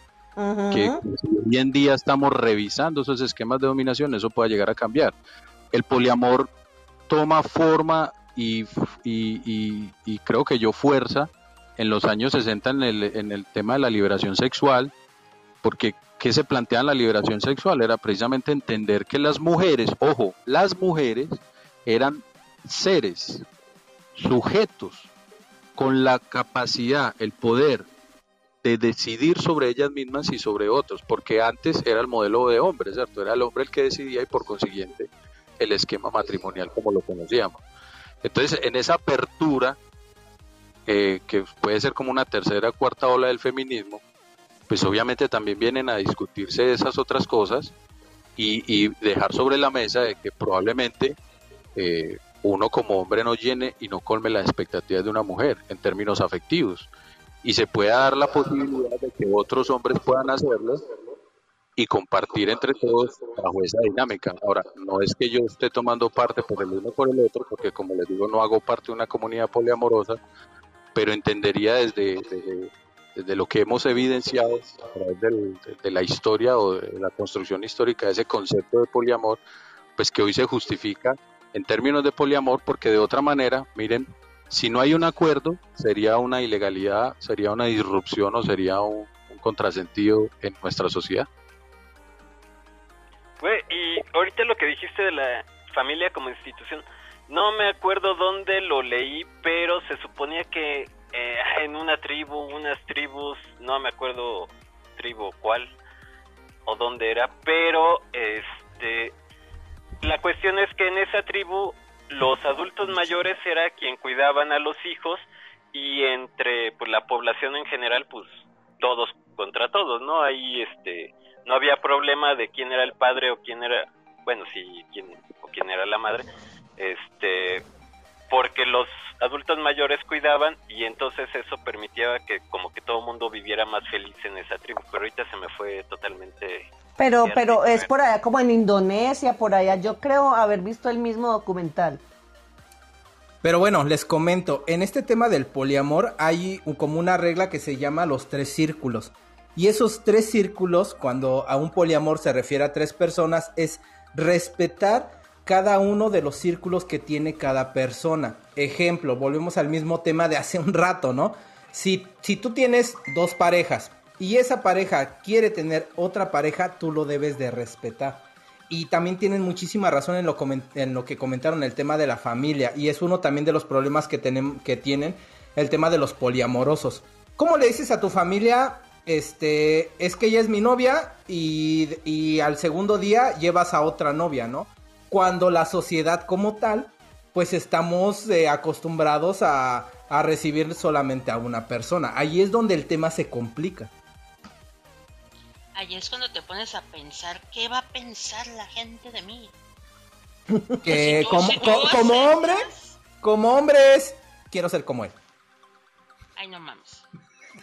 que pues, hoy en día estamos revisando esos esquemas de dominación, eso pueda llegar a cambiar. El poliamor toma forma y, y, y, creo que yo fuerza en los años 60 en el, en el tema de la liberación sexual, porque ¿qué se plantea en la liberación sexual? Era precisamente entender que las mujeres, ojo, las mujeres eran seres, sujetos, con la capacidad, el poder de decidir sobre ellas mismas y sobre otros, porque antes era el modelo de hombre, ¿cierto? Era el hombre el que decidía y por consiguiente el esquema matrimonial como lo conocíamos. Entonces, en esa apertura, eh, que puede ser como una tercera cuarta ola del feminismo, pues obviamente también vienen a discutirse esas otras cosas y, dejar sobre la mesa de que probablemente eh, uno como hombre no llene y no colme las expectativas de una mujer en términos afectivos y se pueda dar la posibilidad de que otros hombres puedan hacerlo y compartir entre todos bajo esa dinámica. Ahora, no es que yo esté tomando parte por el uno por el otro, porque como les digo, no hago parte de una comunidad poliamorosa, pero entendería desde de lo que hemos evidenciado a través de, la historia o de la construcción histórica de ese concepto de poliamor, pues que hoy se justifica en términos de poliamor, porque de otra manera, miren, si no hay un acuerdo, sería una ilegalidad, sería una disrupción o sería un, contrasentido en nuestra sociedad. y ahorita lo que dijiste de la familia como institución, no me acuerdo dónde lo leí, pero se suponía que eh, en una tribu, unas tribus, no me acuerdo tribu cuál o dónde era, pero este la cuestión es que en esa tribu los adultos mayores era quien cuidaban a los hijos y entre pues la población en general pues todos contra todos, ¿no? Ahí este no había problema de quién era el padre o quién era, bueno, sí, quién o quién era la madre. Este porque los adultos mayores cuidaban y entonces eso permitía que como que todo el mundo viviera más feliz en esa tribu, pero ahorita se me fue totalmente... Pero, pero es por allá como en Indonesia, por allá, yo creo haber visto el mismo documental. Pero bueno, les comento, en este tema del poliamor hay como una regla que se llama los tres círculos. Y esos tres círculos, cuando a un poliamor se refiere a tres personas, es respetar cada uno de los círculos que tiene cada persona. Ejemplo, volvemos al mismo tema de hace un rato, ¿no? Si, si tú tienes dos parejas y esa pareja quiere tener otra pareja, tú lo debes de respetar. Y también tienen muchísima razón en lo, en lo que comentaron el tema de la familia. Y es uno también de los problemas que, que tienen el tema de los poliamorosos. ¿Cómo le dices a tu familia, este, es que ella es mi novia y, y al segundo día llevas a otra novia, ¿no? Cuando la sociedad como tal, pues estamos eh, acostumbrados a, a recibir solamente a una persona. Ahí es donde el tema se complica. Ahí es cuando te pones a pensar, ¿qué va a pensar la gente de mí? Que como, como hombre, como hombre es, quiero ser como él. Ay, no mames.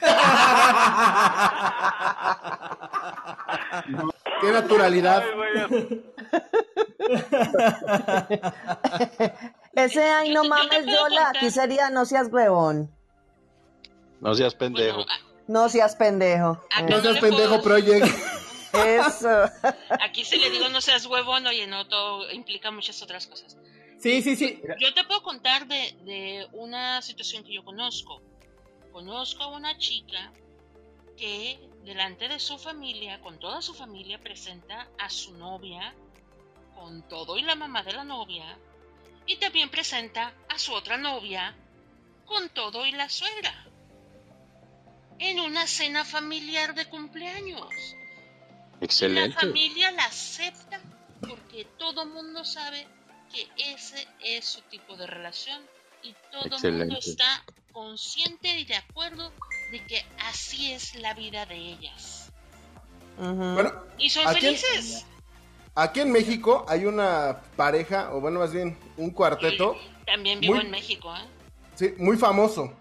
Qué naturalidad. Ese ay no mames, Yola, aquí sería no seas huevón. No seas pendejo. No seas pendejo. No seas pendejo, Project. Eso. Aquí si le digo no seas huevón, oye, no, todo implica muchas otras cosas. Sí, sí, sí. Yo te puedo contar de, de una situación que yo conozco. Conozco a una chica que delante de su familia, con toda su familia, presenta a su novia, con todo y la mamá de la novia, y también presenta a su otra novia, con todo y la suegra, en una cena familiar de cumpleaños. La Excelente. familia la acepta porque todo mundo sabe que ese es su tipo de relación y todo el mundo está consciente y de acuerdo de que así es la vida de ellas. Bueno, Y son aquí en- felices. Aquí en México hay una pareja, o bueno, más bien un cuarteto, También vivo Muy- en México, ¿eh? sí, muy famoso,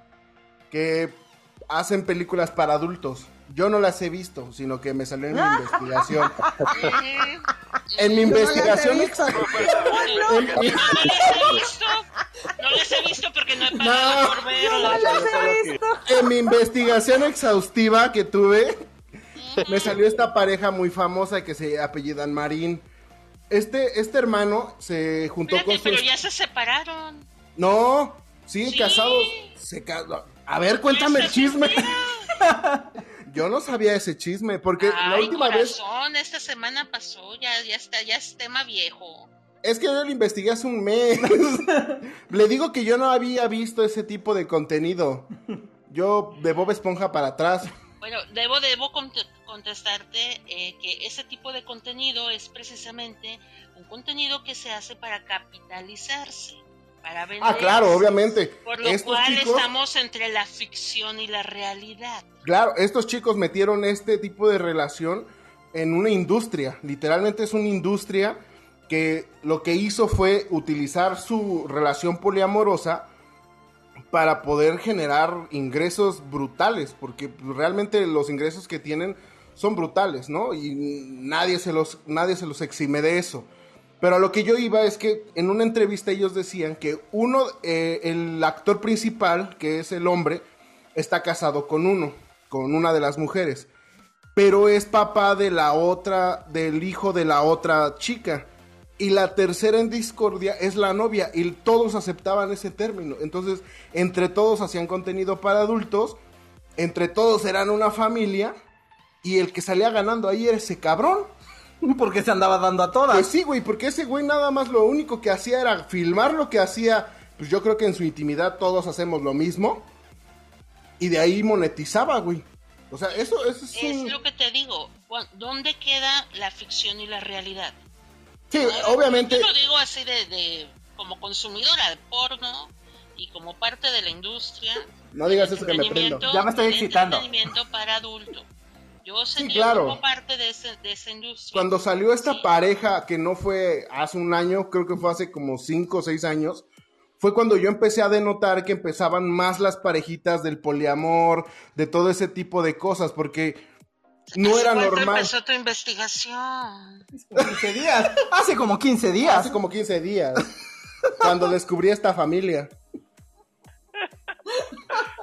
que hacen películas para adultos. Yo no las he visto, sino que me salió en mi investigación. En mi investigación. No, no les he visto. No les he visto porque no he pagado por verlas. En mi investigación exhaustiva que tuve, me salió esta pareja muy famosa que se apellidan Marín. Este, este hermano se juntó Espérate, con pero su... ya se separaron. No, siguen casados. Se ca- A ver, cuéntame el chisme. Yo no sabía ese chisme, porque la última vez... corazón, esta semana pasó, ya, ya está, ya es tema viejo. Es que yo lo investigué hace un mes. Le digo que yo no había visto ese tipo de contenido. Yo de Bob Esponja para atrás. Bueno, debo, debo cont- contestarte eh, que ese tipo de contenido es precisamente un contenido que se hace para capitalizarse, para vender. Ah, claro, obviamente. Por lo Estos cual chicos, estamos entre la ficción y la realidad. claro, estos chicos metieron este tipo de relación en una industria. Literalmente es una industria que lo que hizo fue utilizar su relación poliamorosa para poder generar ingresos brutales, porque realmente los ingresos que tienen son brutales, ¿no? Y nadie se los, nadie se los exime de eso. Pero a lo que yo iba es que en una entrevista ellos decían que uno, eh, el actor principal, que es el hombre, está casado con uno, con una de las mujeres, pero es papá de la otra, del hijo de la otra chica. Y la tercera en discordia es la novia y todos aceptaban ese término. Entonces, entre todos hacían contenido para adultos, entre todos eran una familia y el que salía ganando ahí era ese cabrón. Porque se andaba dando a todas. Pues sí, güey, porque ese güey nada más lo único que hacía era filmar lo que hacía. Pues yo creo que en su intimidad todos hacemos lo mismo. Y de ahí monetizaba, güey. O sea, eso, eso es Es un... lo que te digo, ¿dónde queda la ficción y la realidad? Sí, obviamente... Yo lo digo así de, de- como consumidora de porno y como parte de la industria. No digas eso que me prendo. Ya me estoy excitando. entretenimiento para adultos. Yo, sé, Sí, yo claro. como parte de, ese- de esa industria. Cuando salió esta pareja, que no fue hace un año, creo que fue hace como 5 o 6 años, fue cuando yo empecé a denotar que empezaban más las parejitas del poliamor, de todo ese tipo de cosas, porque no ¿Hace era normal. empezó tu investigación? 15 días. Hace como 15 días. Hace como 15 días. cuando descubrí esta familia.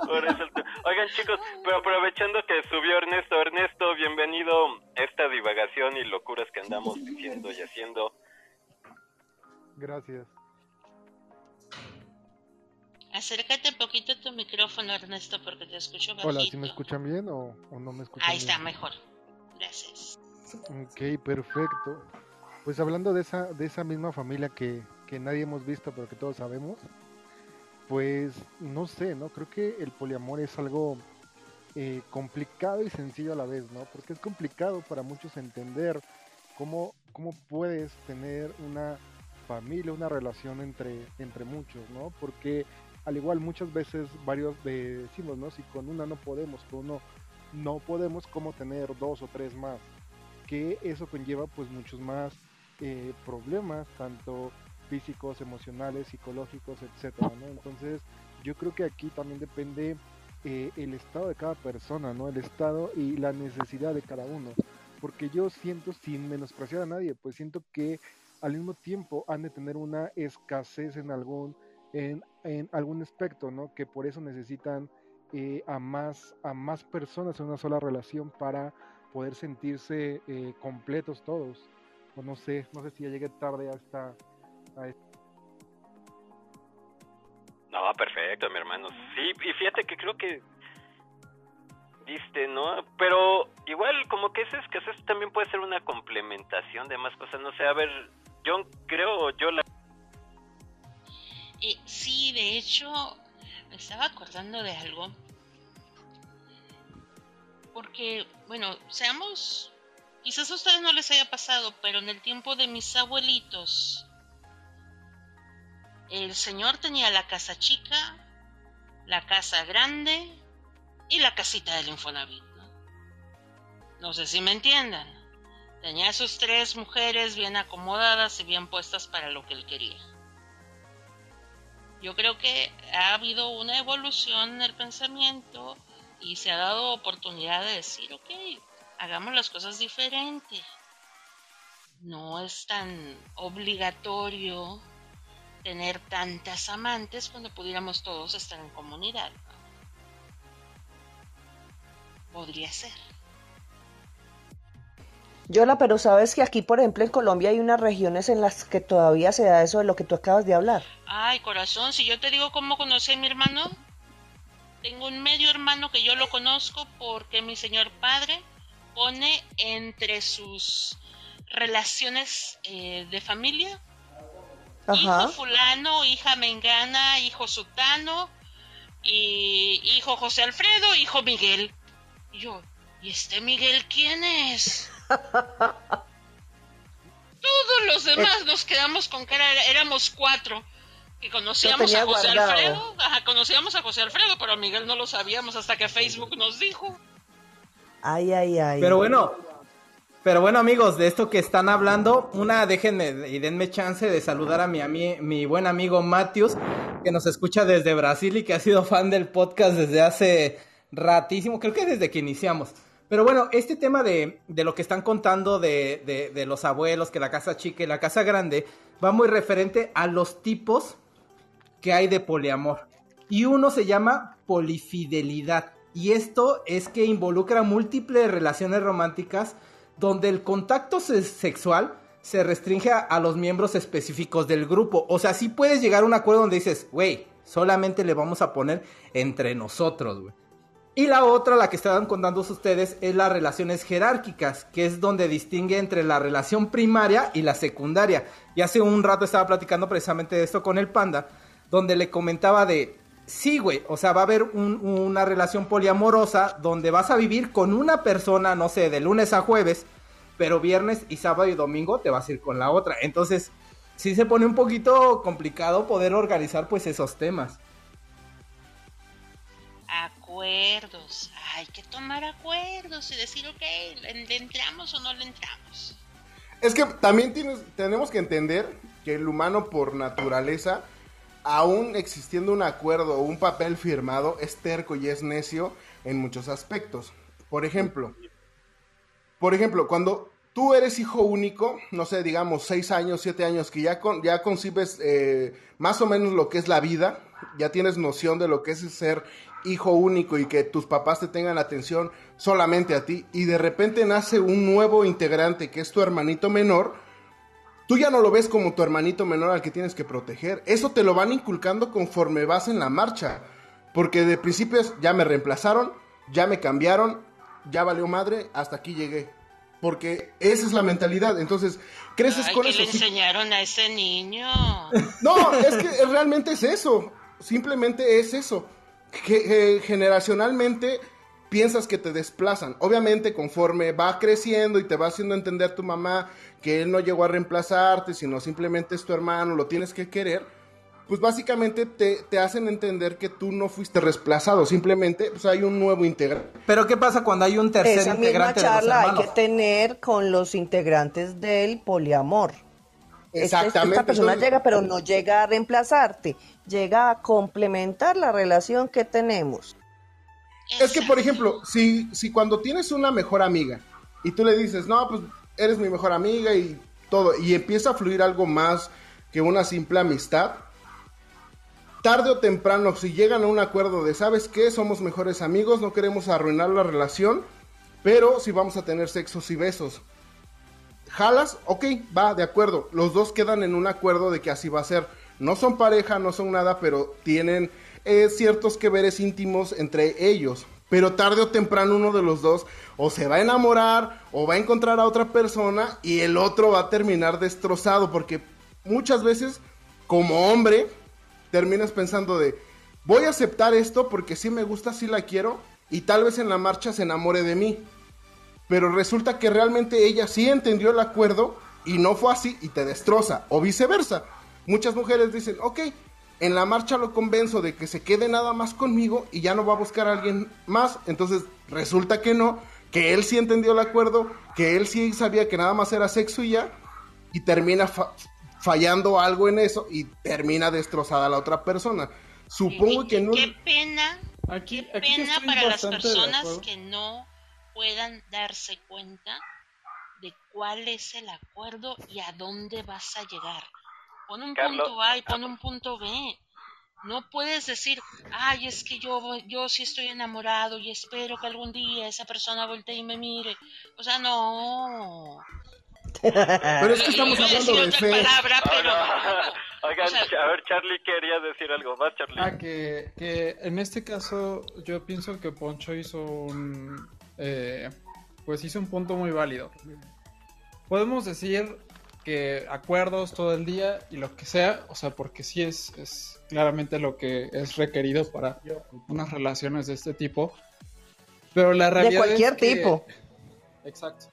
Por eso Oigan chicos, pero aprovechando que subió Ernesto, Ernesto, bienvenido a esta divagación y locuras que andamos diciendo y haciendo. Gracias. Acércate un poquito a tu micrófono, Ernesto, porque te escucho bajito. Hola, ¿sí me escuchan bien o, o no me escuchan Ahí bien? está, mejor. Gracias. Ok, perfecto. Pues hablando de esa, de esa misma familia que, que nadie hemos visto, pero que todos sabemos, pues no sé, ¿no? Creo que el poliamor es algo eh, complicado y sencillo a la vez, ¿no? Porque es complicado para muchos entender cómo, cómo puedes tener una familia, una relación entre, entre muchos, ¿no? Porque al igual muchas veces varios de- decimos, ¿no? Si con una no podemos, con uno no podemos, ¿cómo tener dos o tres más? que eso conlleva pues muchos más eh, problemas, tanto físicos, emocionales, psicológicos, etcétera, ¿no? Entonces, yo creo que aquí también depende eh, el estado de cada persona, ¿no? El estado y la necesidad de cada uno. Porque yo siento, sin menospreciar a nadie, pues siento que al mismo tiempo han de tener una escasez en algún, en, en algún aspecto, ¿no? Que por eso necesitan eh, a, más, a más personas en una sola relación para poder sentirse eh, completos todos. O no sé, no sé si ya llegué tarde a esta... A esta No, perfecto, mi hermano. Sí, y fíjate que creo que diste, ¿no? Pero igual como que esa escasez también puede ser una complementación de más cosas. No sé, a ver, yo creo, yo la... Eh, sí, de hecho, me estaba acordando de algo. Porque, bueno, seamos... Quizás a ustedes no les haya pasado, pero en el tiempo de mis abuelitos, el señor tenía la casa chica, la casa grande y la casita del Infonavit. ¿no? no sé si me entiendan. Tenía sus tres mujeres bien acomodadas y bien puestas para lo que él quería. Yo creo que ha habido una evolución en el pensamiento y se ha dado oportunidad de decir, ok, hagamos las cosas diferentes. No es tan obligatorio tener tantas amantes cuando pudiéramos todos estar en comunidad. ¿no? Podría ser. Yola, pero sabes que aquí, por ejemplo, en Colombia hay unas regiones en las que todavía se da eso de lo que tú acabas de hablar. Ay, corazón, si yo te digo cómo conocí a mi hermano, tengo un medio hermano que yo lo conozco porque mi señor padre pone entre sus relaciones eh, de familia hijo fulano, hija mengana, hijo sutano, y hijo José Alfredo, hijo Miguel. Y yo, ¿y este Miguel quién es? Todos los demás nos quedamos con que era- éramos cuatro. Que conocíamos a José guardado. Alfredo, ajá, conocíamos a José Alfredo, pero a Miguel no lo sabíamos hasta que Facebook nos dijo. Ay, ay, ay. Pero bueno, pero bueno amigos, de esto que están hablando, una déjenme y denme chance de saludar a mi, ami- mi buen amigo Matthews, que nos escucha desde Brasil y que ha sido fan del podcast desde hace ratísimo, creo que desde que iniciamos. Pero bueno, este tema de, de lo que están contando de, de- los abuelos, que la casa chica y la casa grande, va muy referente a los tipos que hay de poliamor. Y uno se llama polifidelidad. Y esto es que involucra múltiples relaciones románticas donde el contacto se- sexual se restringe a, a los miembros específicos del grupo. O sea, sí puedes llegar a un acuerdo donde dices, güey, solamente le vamos a poner entre nosotros, güey. Y la otra, la que estaban contando ustedes, es las relaciones jerárquicas, que es donde distingue entre la relación primaria y la secundaria. Y hace un rato estaba platicando precisamente de esto con el panda, donde le comentaba de, sí, güey, o sea, va a haber un- una relación poliamorosa donde vas a vivir con una persona, no sé, de lunes a jueves, pero viernes y sábado y domingo te vas a ir con la otra. Entonces, sí se pone un poquito complicado poder organizar pues esos temas. Acuerdos. Hay que tomar acuerdos y decir, ok, ¿le, entramos o no le entramos? Es que también tenemos que entender que el humano por naturaleza, aún existiendo un acuerdo o un papel firmado, es terco y es necio en muchos aspectos. Por ejemplo, por ejemplo, cuando tú eres hijo único, no sé, digamos seis años, siete años, que ya, ya concibes eh, más o menos lo que es la vida, ya tienes noción de lo que es ser hijo único y que tus papás te tengan atención solamente a ti, y de repente nace un nuevo integrante que es tu hermanito menor, tú ya no lo ves como tu hermanito menor al que tienes que proteger. Eso te lo van inculcando conforme vas en la marcha. Porque de principio es, ya me reemplazaron, ya me cambiaron, ya valió madre, hasta aquí llegué. Porque esa es la mentalidad. Entonces, creces Ay, con ¿qué eso. le enseñaron a ese niño? No, es que realmente es eso. Simplemente es eso. Generacionalmente piensas que te desplazan. Obviamente, conforme va creciendo y te va haciendo entender tu mamá que él no llegó a reemplazarte, sino simplemente es tu hermano, lo tienes que querer, pues básicamente te, te hacen entender que tú no fuiste desplazado. Simplemente pues hay un nuevo integrante. Pero ¿qué pasa cuando hay un tercer Esa misma integrante de los charla hay que tener con los integrantes del poliamor. Este- Exactamente, Esta persona entonces- llega, pero no llega a reemplazarte, llega a complementar la relación que tenemos. Es que, por ejemplo, si, si cuando tienes una mejor amiga y tú le dices, no, pues eres mi mejor amiga y todo, y empieza a fluir algo más que una simple amistad, tarde o temprano, si llegan a un acuerdo de, ¿sabes qué? Somos mejores amigos, no queremos arruinar la relación, pero si vamos a tener sexos y besos. ¿Jalas? Ok, va, de acuerdo. Los dos quedan en un acuerdo de que así va a ser. No son pareja, no son nada, pero tienen eh, ciertos que veres íntimos entre ellos. Pero tarde o temprano uno de los dos o se va a enamorar o va a encontrar a otra persona y el otro va a terminar destrozado porque muchas veces como hombre terminas pensando de voy a aceptar esto porque sí me gusta, sí la quiero y tal vez en la marcha se enamore de mí. Pero resulta que realmente ella sí entendió el acuerdo y no fue así y te destroza o viceversa. Muchas mujeres dicen, ok, en la marcha lo convenzo de que se quede nada más conmigo y ya no va a buscar a alguien más. Entonces resulta que no, que él sí entendió el acuerdo, que él sí sabía que nada más era sexo y ya, y termina fallando algo en eso y termina destrozada la otra persona. Supongo que no. Qué pena, qué pena para las personas que no puedan darse cuenta de cuál es el acuerdo y a dónde vas a llegar. Pon un punto A y pon un punto B. No puedes decir, ay, es que yo, yo sí estoy enamorado y espero que algún día esa persona voltee y me mire. O sea, no. Pero es que estamos hablando de fe. Palabra, pero... Oigan, a ver, Charlie quería decir algo más, Charlie. Ah, que, que en este caso yo pienso que Poncho hizo un... Eh, pues hizo un punto muy válido. Podemos decir que acuerdos todo el día y lo que sea, o sea, porque sí es, es claramente lo que es requerido para unas relaciones de este tipo. Pero la realidad de cualquier es que- tipo. Exacto.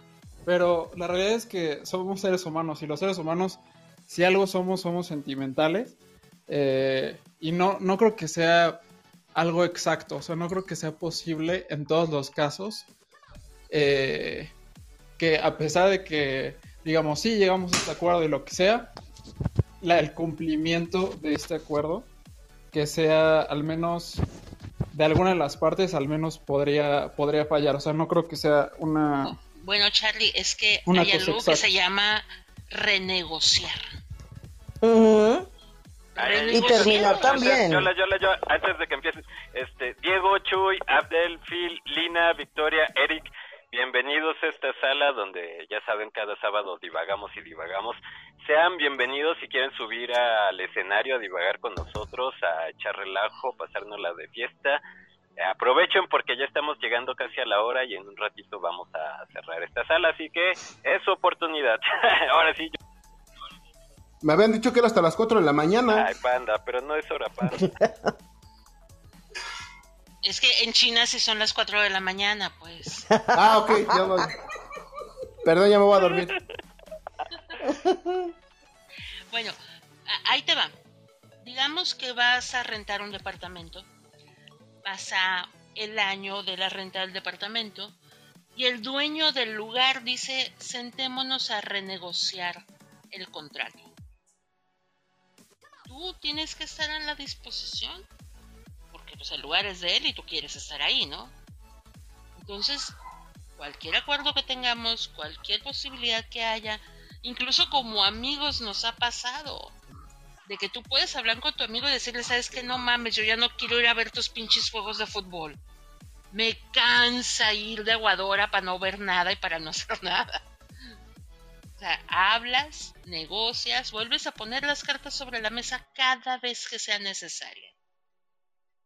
Pero la realidad es que somos seres humanos y los seres humanos, si algo somos, somos sentimentales. eh, y no, no creo que sea algo exacto, o sea, no creo que sea posible en todos los casos eh, que a pesar de que, digamos, sí llegamos a este acuerdo y lo que sea, la- el cumplimiento de este acuerdo, que sea al menos de alguna de las partes, al menos podría, podría fallar. O sea, no creo que sea una... Bueno, Charlie, es que Una hay algo que se llama renegociar. Y terminar también. Yo, yo, yo, antes de que empieces, este, Diego, Chuy, Abdel, Phil, Lina, Victoria, Eric, bienvenidos a esta sala donde ya saben cada sábado divagamos y divagamos. Sean bienvenidos si quieren subir al escenario a divagar con nosotros, a echar relajo, pasárnosla de fiesta. Aprovechen porque ya estamos llegando casi a la hora y en un ratito vamos a cerrar esta sala, así que es su oportunidad. Ahora sí, yo... Me habían dicho que era hasta las 4 de la mañana. Ay, panda, pero no es hora, panda. Es que en China sí son las 4 de la mañana, pues. Ah, ok, ya voy. Perdón, ya me voy a dormir. Bueno, ahí te va. Digamos que vas a rentar un departamento. Pasa el año de la renta del departamento y el dueño del lugar dice, sentémonos a renegociar el contrato. Tú tienes que estar en la disposición porque pues, el lugar es de él y tú quieres estar ahí, ¿no? Entonces, cualquier acuerdo que tengamos, cualquier posibilidad que haya, incluso como amigos nos ha pasado. De que tú puedes hablar con tu amigo y decirle, sabes que no mames, yo ya no quiero ir a ver tus pinches juegos de fútbol. Me cansa ir de aguadora para no ver nada y para no hacer nada. O sea, hablas, negocias, vuelves a poner las cartas sobre la mesa cada vez que sea necesaria.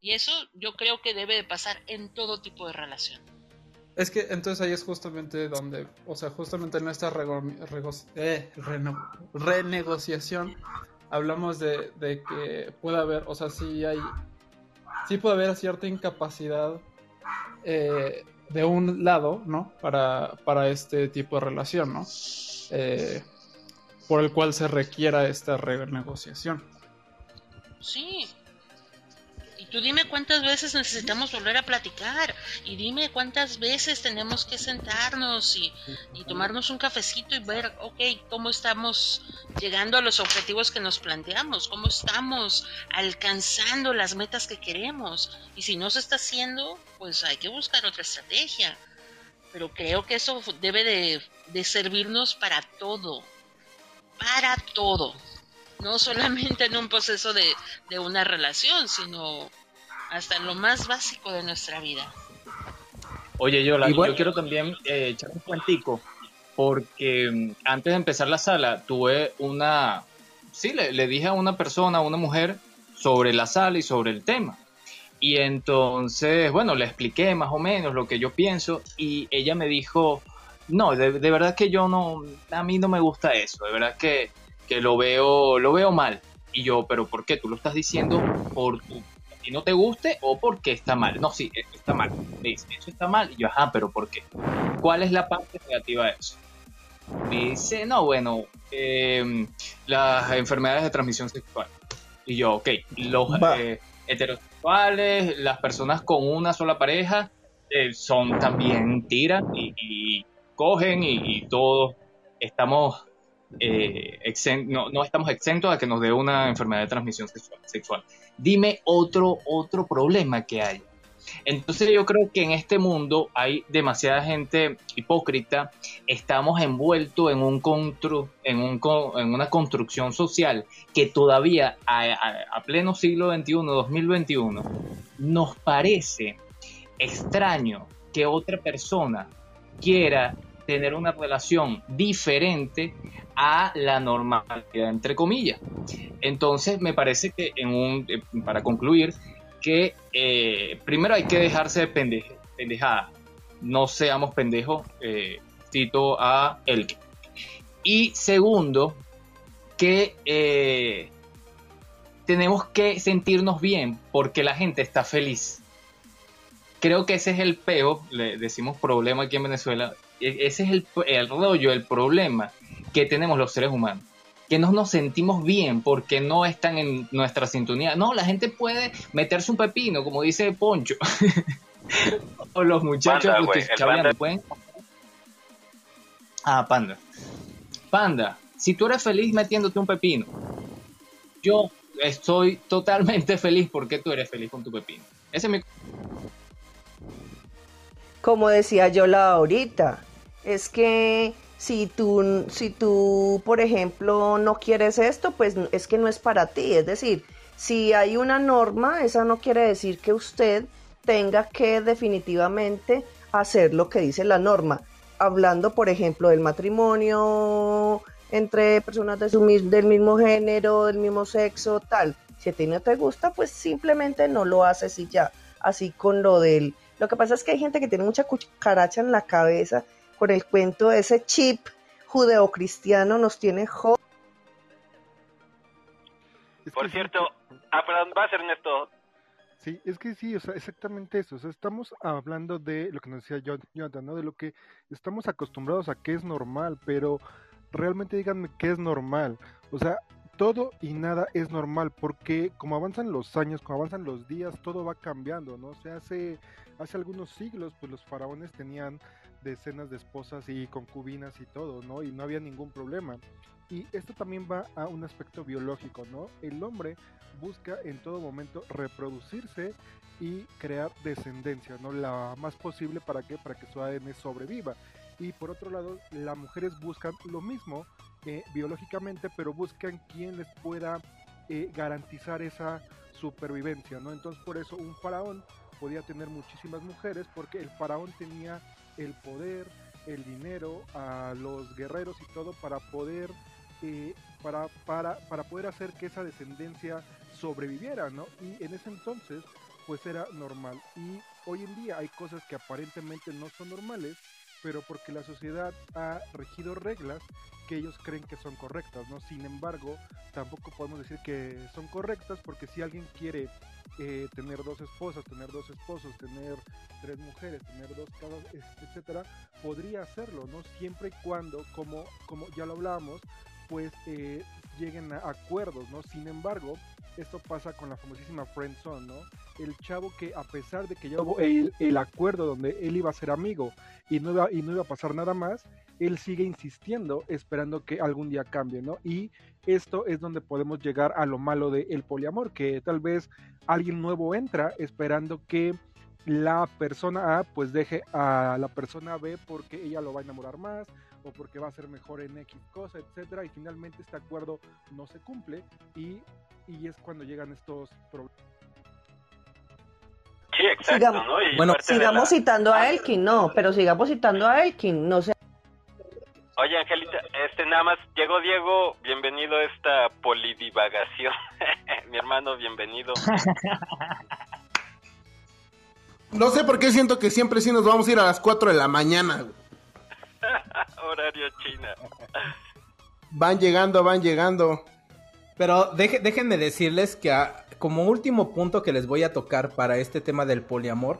Y eso yo creo que debe de pasar en todo tipo de relación. Es que entonces ahí es justamente donde, o sea, justamente en esta rego- regos- eh, reno- renegociación hablamos de, de que puede haber, o sea, sí hay, sí puede haber cierta incapacidad eh, de un lado, ¿no? Para, para este tipo de relación, ¿no? Eh, por el cual se requiera esta renegociación. Sí. Tú dime cuántas veces necesitamos volver a platicar y dime cuántas veces tenemos que sentarnos y, y tomarnos un cafecito y ver, ok, cómo estamos llegando a los objetivos que nos planteamos, cómo estamos alcanzando las metas que queremos. Y si no se está haciendo, pues hay que buscar otra estrategia. Pero creo que eso debe de, de servirnos para todo, para todo. No solamente en un proceso de, de una relación, sino hasta lo más básico de nuestra vida. Oye, yo, Y bueno- yo quiero también eh, echar un cuentico, porque mm, antes de empezar la sala tuve una... Sí, le, le dije a una persona, a una mujer, sobre la sala y sobre el tema. Y entonces, bueno, le expliqué más o menos lo que yo pienso y ella me dijo, no, de, de verdad que yo no, a mí no me gusta eso, de verdad que, que lo veo, lo veo mal. Y yo, pero ¿por qué? ¿Tú lo estás diciendo por tu, ti no te guste o porque está mal? No, sí, esto está mal. Me dice, eso está mal. Y yo, ajá, pero ¿por qué? ¿Cuál es la parte negativa de eso? Me dice, no, bueno, eh, las enfermedades de transmisión sexual. Y yo, ok, los eh, heterosexuales, las personas con una sola pareja, eh, son también tiran y, y cogen y, y todos estamos eh, no, estamos exentos a que nos dé una enfermedad de transmisión sexual. Dime otro, otro problema que hay. Entonces yo creo que en este mundo hay demasiada gente hipócrita, estamos envueltos en, una construcción social que todavía a pleno siglo XXI, 2021, nos parece extraño que otra persona quiera tener una relación diferente a la normalidad, entre comillas. Entonces, me parece que, en un, eh, para concluir, que eh, primero hay que dejarse de pendeje, pendejada. No seamos pendejos, eh, cito a Elke. Y segundo, que eh, tenemos que sentirnos bien porque la gente está feliz. Creo que ese es el peo, le decimos problema aquí en Venezuela, ese es el, el rollo, el problema que tenemos los seres humanos. Que no nos sentimos bien porque no están en nuestra sintonía. No, la gente puede meterse un pepino, como dice Poncho. o los muchachos panda. pueden. Ah, panda. Panda, si tú eres feliz metiéndote un pepino, yo estoy totalmente feliz porque tú eres feliz con tu pepino. Ese es mi como decía yo la ahorita, es que si tú, si tú, por ejemplo, no quieres esto, pues es que no es para ti. Es decir, si hay una norma, esa no quiere decir que usted tenga que definitivamente hacer lo que dice la norma. Hablando, por ejemplo, del matrimonio entre personas de su, del mismo género, del mismo sexo, tal. Si a ti no te gusta, pues simplemente no lo haces y ya. Así con lo del... Lo que pasa es que hay gente que tiene mucha cucaracha en la cabeza con el cuento de ese chip judeocristiano nos tiene jo- Por cierto, ah, perdón, vas Ernesto. Sí, es que sí, o sea, exactamente eso. O sea, estamos hablando de lo que nos decía Jon- Jonathan, ¿no? De lo que estamos acostumbrados a que es normal, pero realmente díganme qué es normal. O sea, todo y nada es normal, porque como avanzan los años, como avanzan los días, todo va cambiando, ¿no? O sea, hace, hace algunos siglos, pues los faraones tenían decenas de esposas y concubinas y todo, ¿no? Y no había ningún problema. Y esto también va a un aspecto biológico, ¿no? El hombre busca en todo momento reproducirse y crear descendencia, ¿no? La más posible para que para que su ADN sobreviva. Y por otro lado, las mujeres buscan lo mismo eh, biológicamente, pero buscan quien les pueda eh, garantizar esa supervivencia, ¿no? Entonces por eso un faraón podía tener muchísimas mujeres porque el faraón tenía el poder, el dinero, a los guerreros y todo para poder eh, para, para, para poder hacer que esa descendencia sobreviviera, ¿no? Y en ese entonces, pues era normal. Y hoy en día hay cosas que aparentemente no son normales, pero porque la sociedad ha regido reglas que ellos creen que son correctas, ¿no? Sin embargo, tampoco podemos decir que son correctas porque si alguien quiere eh, tener dos esposas, tener dos esposos, tener tres mujeres, tener dos cada, etcétera, podría hacerlo, ¿no? Siempre y cuando, como, como ya lo hablábamos, pues eh, lleguen a acuerdos, ¿no? Sin embargo, esto pasa con la famosísima friend zone, ¿no? El chavo que a pesar de que ya hubo el, el acuerdo donde él iba a ser amigo y no iba, y no iba a pasar nada más, él sigue insistiendo, esperando que algún día cambie, ¿no? Y esto es donde podemos llegar a lo malo del poliamor, que tal vez alguien nuevo entra esperando que la persona A pues deje a la persona B porque ella lo va a enamorar más o porque va a ser mejor en X cosa, etcétera, y finalmente este acuerdo no se cumple y, y es cuando llegan estos problemas. Sí, exacto, Sigamos, ¿no? Y bueno, de sigamos la- citando a Elkin, no, pero sigamos citando a Elkin, no sé. Oye, Angelita, este nada más llegó Diego, bienvenido a esta polidivagación. Mi hermano, bienvenido. No sé por qué siento que siempre sí nos vamos a ir a las 4 de la mañana. Horario China. Van llegando, van llegando. Pero deje- déjenme decirles que ah, como último punto que les voy a tocar para este tema del poliamor,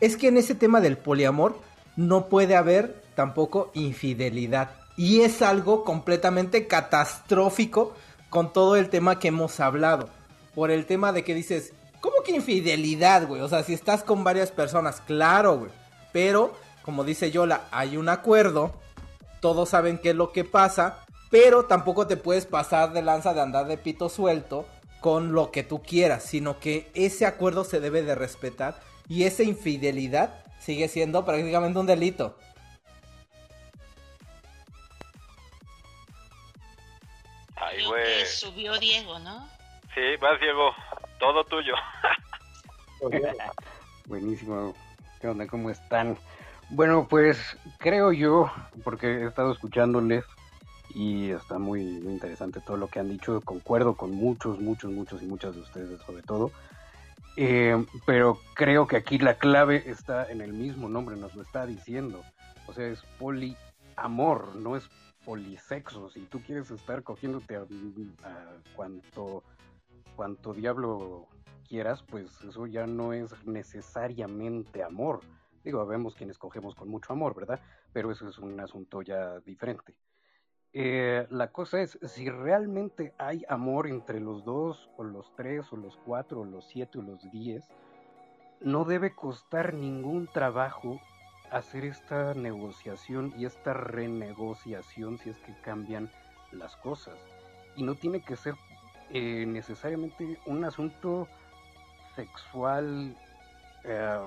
es que en ese tema del poliamor no puede haber tampoco infidelidad. Y es algo completamente catastrófico con todo el tema que hemos hablado. Por el tema de que dices, ¿cómo que infidelidad, güey? O sea, si estás con varias personas, claro, güey. Pero, como dice Yola, hay un acuerdo, todos saben qué es lo que pasa, pero tampoco te puedes pasar de lanza de andar de pito suelto con lo que tú quieras, sino que ese acuerdo se debe de respetar y esa infidelidad sigue siendo prácticamente un delito. Ay, Creo güey. que subió Diego, ¿no? Sí, vas Diego, todo tuyo. Buenísimo. ¿Qué onda? ¿Cómo están? Bueno, pues creo yo, porque he estado escuchándoles y está muy, muy interesante todo lo que han dicho. Concuerdo con muchos, muchos, muchos y muchas de ustedes sobre todo. Eh, pero creo que aquí la clave está en el mismo nombre, nos lo está diciendo. O sea, es poliamor, no es polisexo. Si tú quieres estar cogiéndote a, a cuanto, cuanto diablo quieras, pues eso ya no es necesariamente amor. Digo, vemos quienes cogemos con mucho amor, ¿verdad? Pero eso es un asunto ya diferente. Eh, la cosa es, si realmente hay amor entre los dos, o los tres, o los cuatro, o los siete, o los diez, no debe costar ningún trabajo hacer esta negociación y esta renegociación si es que cambian las cosas. Y no tiene que ser eh, necesariamente un asunto sexual eh,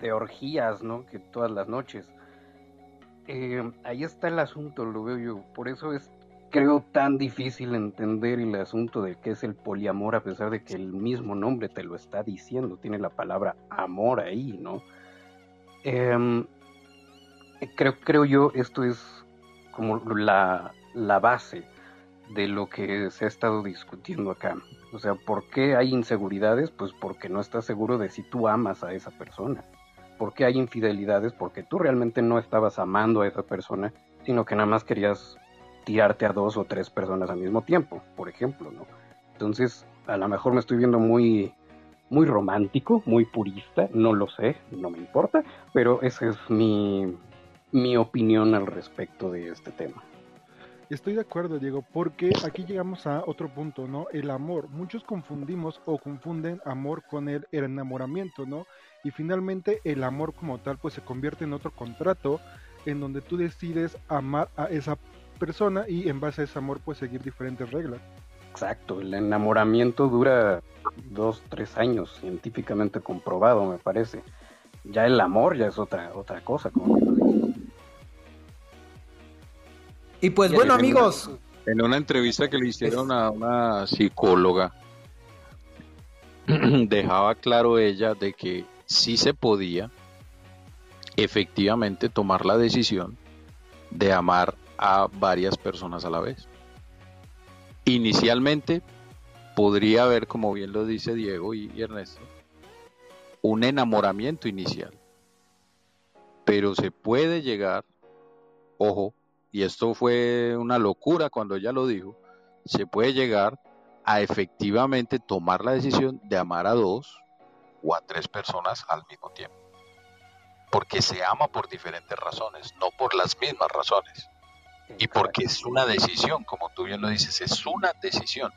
de orgías, ¿no? Que todas las noches. Eh, ahí está el asunto, lo veo yo. Por eso es, creo, tan difícil entender el asunto de qué es el poliamor, a pesar de que el mismo nombre te lo está diciendo. Tiene la palabra amor ahí, ¿no? Em, creo, creo yo, esto es como la, la base de lo que se ha estado discutiendo acá. O sea, ¿por qué hay inseguridades? Pues porque no estás seguro de si tú amas a esa persona. ¿Por qué hay infidelidades? Porque tú realmente no estabas amando a esa persona, sino que nada más querías tirarte a dos o tres personas al mismo tiempo, por ejemplo, ¿no? Entonces, a lo mejor me estoy viendo muy, muy romántico, muy purista, no lo sé, no me importa, pero esa es mi, mi opinión al respecto de este tema. Estoy de acuerdo, Diego, porque aquí llegamos a otro punto, ¿no? El amor. Muchos confundimos o confunden amor con el, el enamoramiento, ¿no? Y finalmente el amor como tal pues se convierte en otro contrato en donde tú decides amar a esa persona y en base a ese amor pues seguir diferentes reglas. Exacto, el enamoramiento dura dos, tres años, científicamente comprobado, me parece. Ya el amor ya es otra, otra cosa, como. Y pues bueno en una- amigos, En una entrevista que le hicieron a una psicóloga, dejaba claro ella de que sí se podía efectivamente tomar la decisión de amar a varias personas a la vez. Inicialmente podría haber, como bien lo dice Diego y, y Ernesto, un enamoramiento inicial. Pero se puede llegar, ojo, y esto fue una locura cuando ella lo dijo, se puede llegar a efectivamente tomar la decisión de amar a dos o a tres personas al mismo tiempo. Porque se ama por diferentes razones, no por las mismas razones. Y porque es una decisión, como tú bien lo dices, es una decisión.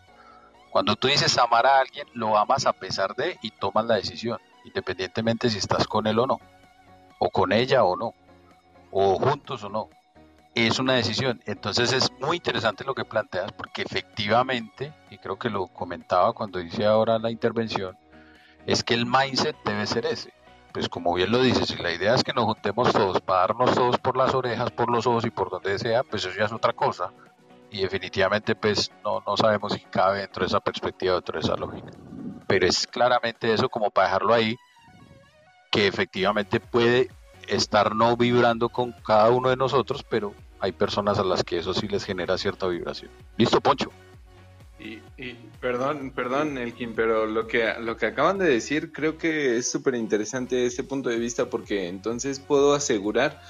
Cuando tú dices amar a alguien, lo amas a pesar de y tomas la decisión, independientemente si estás con él o no, o con ella o no, o juntos o no. Es una decisión. Entonces es muy interesante lo que planteas porque efectivamente, y creo que lo comentaba cuando hice ahora la intervención, es que el mindset debe ser ese. Pues como bien lo dices, si la idea es que nos juntemos todos para darnos todos por las orejas, por los ojos y por donde sea, pues eso ya es otra cosa. Y definitivamente pues no, no sabemos si cabe dentro de esa perspectiva, dentro de esa lógica. Pero es claramente eso como para dejarlo ahí, que efectivamente puede estar no vibrando con cada uno de nosotros, pero hay personas a las que eso sí les genera cierta vibración. Listo, Poncho. Y, perdón, perdón, Elkin, pero lo que, lo que acaban de decir creo que es súper interesante ese punto de vista porque entonces puedo asegurar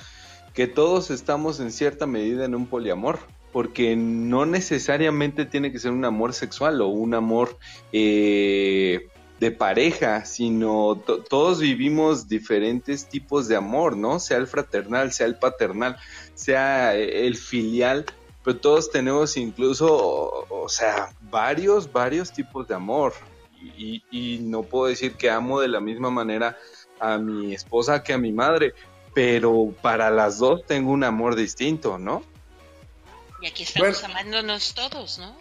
que todos estamos en cierta medida en un poliamor, porque no necesariamente tiene que ser un amor sexual o un amor eh, de pareja, sino to- todos vivimos diferentes tipos de amor, ¿no? Sea el fraternal, sea el paternal, sea eh, el filial, pero todos tenemos incluso, o, o sea, varios, varios tipos de amor. Y, y no puedo decir que amo de la misma manera a mi esposa que a mi madre, pero para las dos tengo un amor distinto, ¿no? Y aquí estamos amándonos todos, ¿no?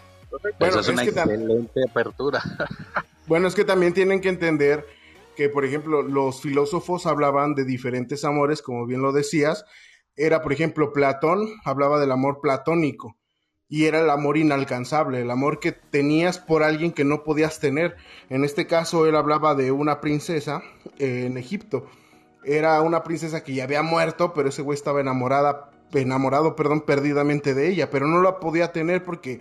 Bueno, Esa es una es que excelente apertura. Bueno, es que también tienen que entender que, por ejemplo, los filósofos hablaban de diferentes amores, como bien lo decías. Era, por ejemplo, Platón hablaba del amor platónico y era el amor inalcanzable, el amor que tenías por alguien que no podías tener. En este caso, él hablaba de una princesa eh, en Egipto. Era una princesa que ya había muerto, pero ese güey estaba enamorada, enamorado, perdón, perdidamente de ella, pero no la podía tener porque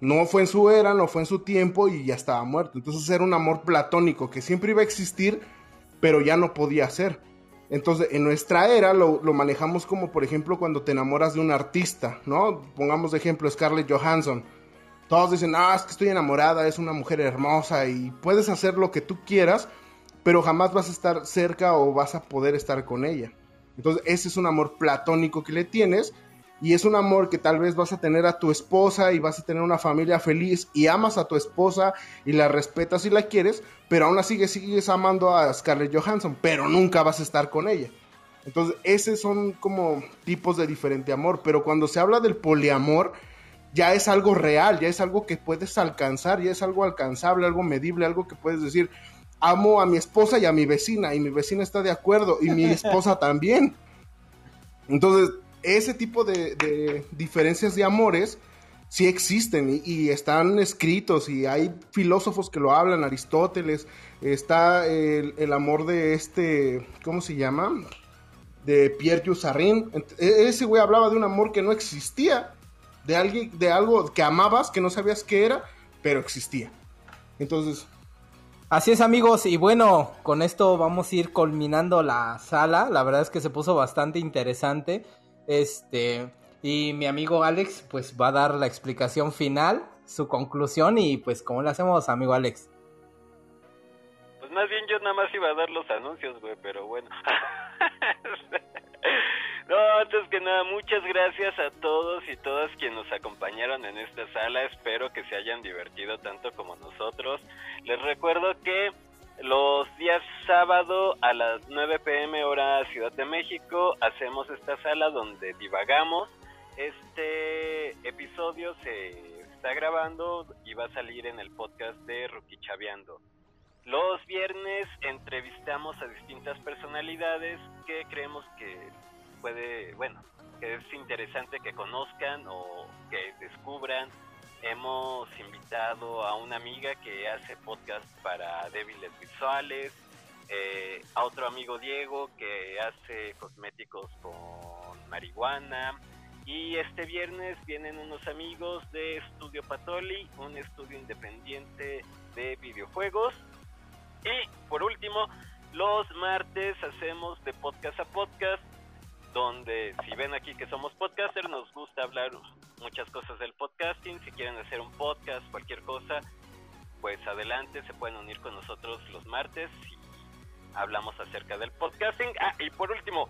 no fue en su era, no fue en su tiempo y ya estaba muerto. Entonces era un amor platónico que siempre iba a existir, pero ya no podía ser. Entonces, en nuestra era lo, lo manejamos como, por ejemplo, cuando te enamoras de un artista, ¿no? Pongamos de ejemplo Scarlett Johansson. Todos dicen, ah, es que estoy enamorada, es una mujer hermosa y puedes hacer lo que tú quieras, pero jamás vas a estar cerca o vas a poder estar con ella. Entonces, ese es un amor platónico que le tienes y es un amor que tal vez vas a tener a tu esposa y vas a tener una familia feliz y amas a tu esposa y la respetas y la quieres, pero aún así sigues amando a Scarlett Johansson, pero nunca vas a estar con ella. Entonces, esos son como tipos de diferente amor, pero cuando se habla del poliamor, ya es algo real, ya es algo que puedes alcanzar, ya es algo alcanzable, algo medible, algo que puedes decir, amo a mi esposa y a mi vecina, y mi vecina está de acuerdo, y mi esposa también. Entonces, ese tipo de, de diferencias de amores sí existen y, y están escritos y hay filósofos que lo hablan, Aristóteles, está el, el amor de este, ¿cómo se llama? De Pierre Jussarin. E- Ese güey hablaba de un amor que no existía, de alguien, de algo que amabas, que no sabías qué era, pero existía. Entonces, Así es amigos, y bueno, con esto vamos a ir culminando la sala. La verdad es que se puso bastante interesante. Este, y mi amigo Alex, pues va a dar la explicación final, su conclusión, y pues, ¿cómo le hacemos, amigo Alex? Pues más bien yo nada más iba a dar los anuncios, güey, pero bueno. no, antes que nada, muchas gracias a todos y todas quienes nos acompañaron en esta sala. Espero que se hayan divertido tanto como nosotros. Les recuerdo que los días sábado a las 9 pm hora Ciudad de México hacemos esta sala donde divagamos. Este episodio se está grabando y va a salir en el podcast de Rookie Chaveando. Los viernes entrevistamos a distintas personalidades que creemos que puede, bueno, que es interesante que conozcan o que descubran. Hemos invitado a una amiga que hace podcast para débiles visuales, eh, a otro amigo Diego que hace cosméticos con marihuana. Y este viernes vienen unos amigos de Estudio Patoli, un estudio independiente de videojuegos. Y por último, los martes hacemos de podcast a podcast, donde si ven aquí que somos podcasters, nos gusta hablar muchas cosas del podcasting. Si quieren hacer un podcast, cualquier cosa, pues adelante, se pueden unir con nosotros los martes y hablamos acerca del podcasting. Ah, y por último,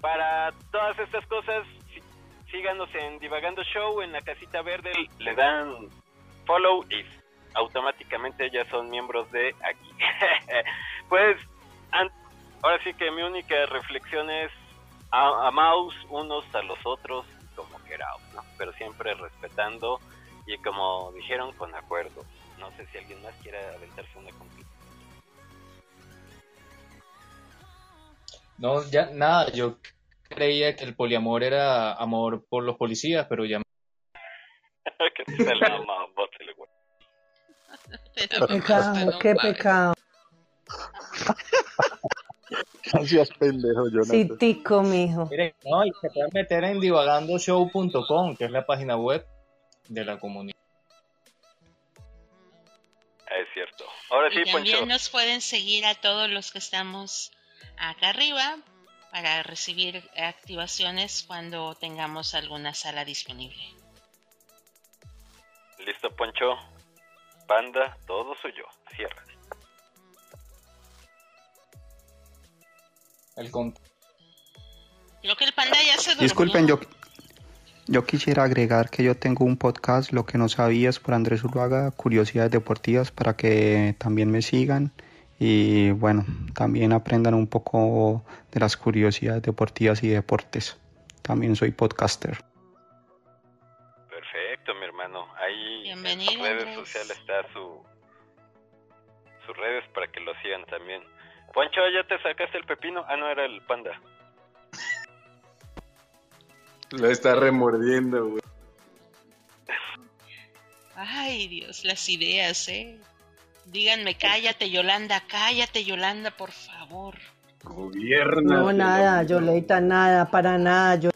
para todas estas cosas, síganos en Divagando Show, en la casita verde, le dan follow y automáticamente ya son miembros de aquí. pues, ahora sí que mi única reflexión es a- amaos unos a los otros como queraos, ¿no? Pero siempre respetando y como dijeron, con acuerdo. No sé si alguien más quiera aventarse una conquista. No, ya nada, yo creía que el poliamor era amor por los policías, pero ya que se la el güey. Pecado, qué pecado. Seas pendejo, Jonathan. Sí, tico, mijo. Miren, no, y se pueden meter en divagandoshow.com, que es la página web de la comunidad. Es cierto. Ahora sí, y también Poncho. nos pueden seguir a todos los que estamos acá arriba para recibir activaciones cuando tengamos alguna sala disponible. Listo, Poncho. Panda, todo suyo. Cierra. El Creo que el panda ya se durmió. Disculpen, yo, yo quisiera agregar que yo tengo un podcast, Lo que no sabías, por Andrés Uruaga, Curiosidades Deportivas, para que también me sigan y bueno, también aprendan un poco de las curiosidades deportivas y deportes. También soy podcaster. Perfecto, mi hermano. Ahí Bienvenido, en sus redes sociales está su sus redes para que lo sigan también. Poncho, ¿ya te sacaste el pepino? Ah, no, era el panda. Lo está remordiendo, güey. Ay, Dios, las ideas, ¿eh? Díganme, cállate, Yolanda, cállate, Yolanda, por favor. Gobierna. No, nada, Yoleta, nada, para nada. Yo...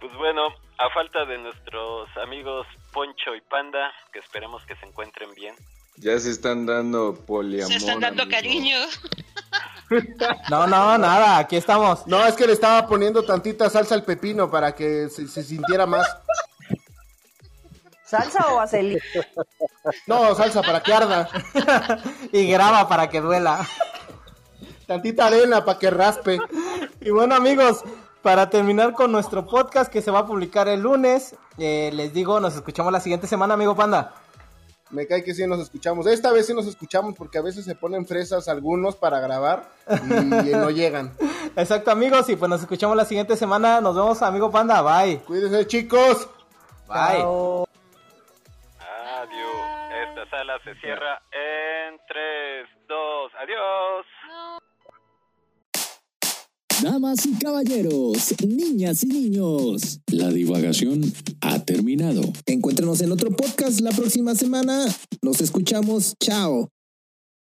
Pues bueno, a falta de nuestros amigos Poncho y Panda, que esperemos que se encuentren bien. Ya se están dando poliamor. Se están dando amigo. cariño. No, no, nada, aquí estamos. No, es que le estaba poniendo tantita salsa al pepino para que se, se sintiera más. ¿Salsa o vaselina? No, salsa para que arda. y graba para que duela. Tantita arena para que raspe. Y bueno amigos, para terminar con nuestro podcast que se va a publicar el lunes, eh, les digo, nos escuchamos la siguiente semana, amigo Panda. Me cae que sí nos escuchamos. Esta vez sí nos escuchamos porque a veces se ponen fresas algunos para grabar y no llegan. Exacto amigos, y pues nos escuchamos la siguiente semana. Nos vemos, amigo Panda. Bye. Cuídense chicos. Bye. Adiós. Esta sala se cierra en 3, 2, adiós. Damas y caballeros, niñas y niños, la divagación ha terminado. Encuéntranos en otro podcast la próxima semana. Nos escuchamos. Chao.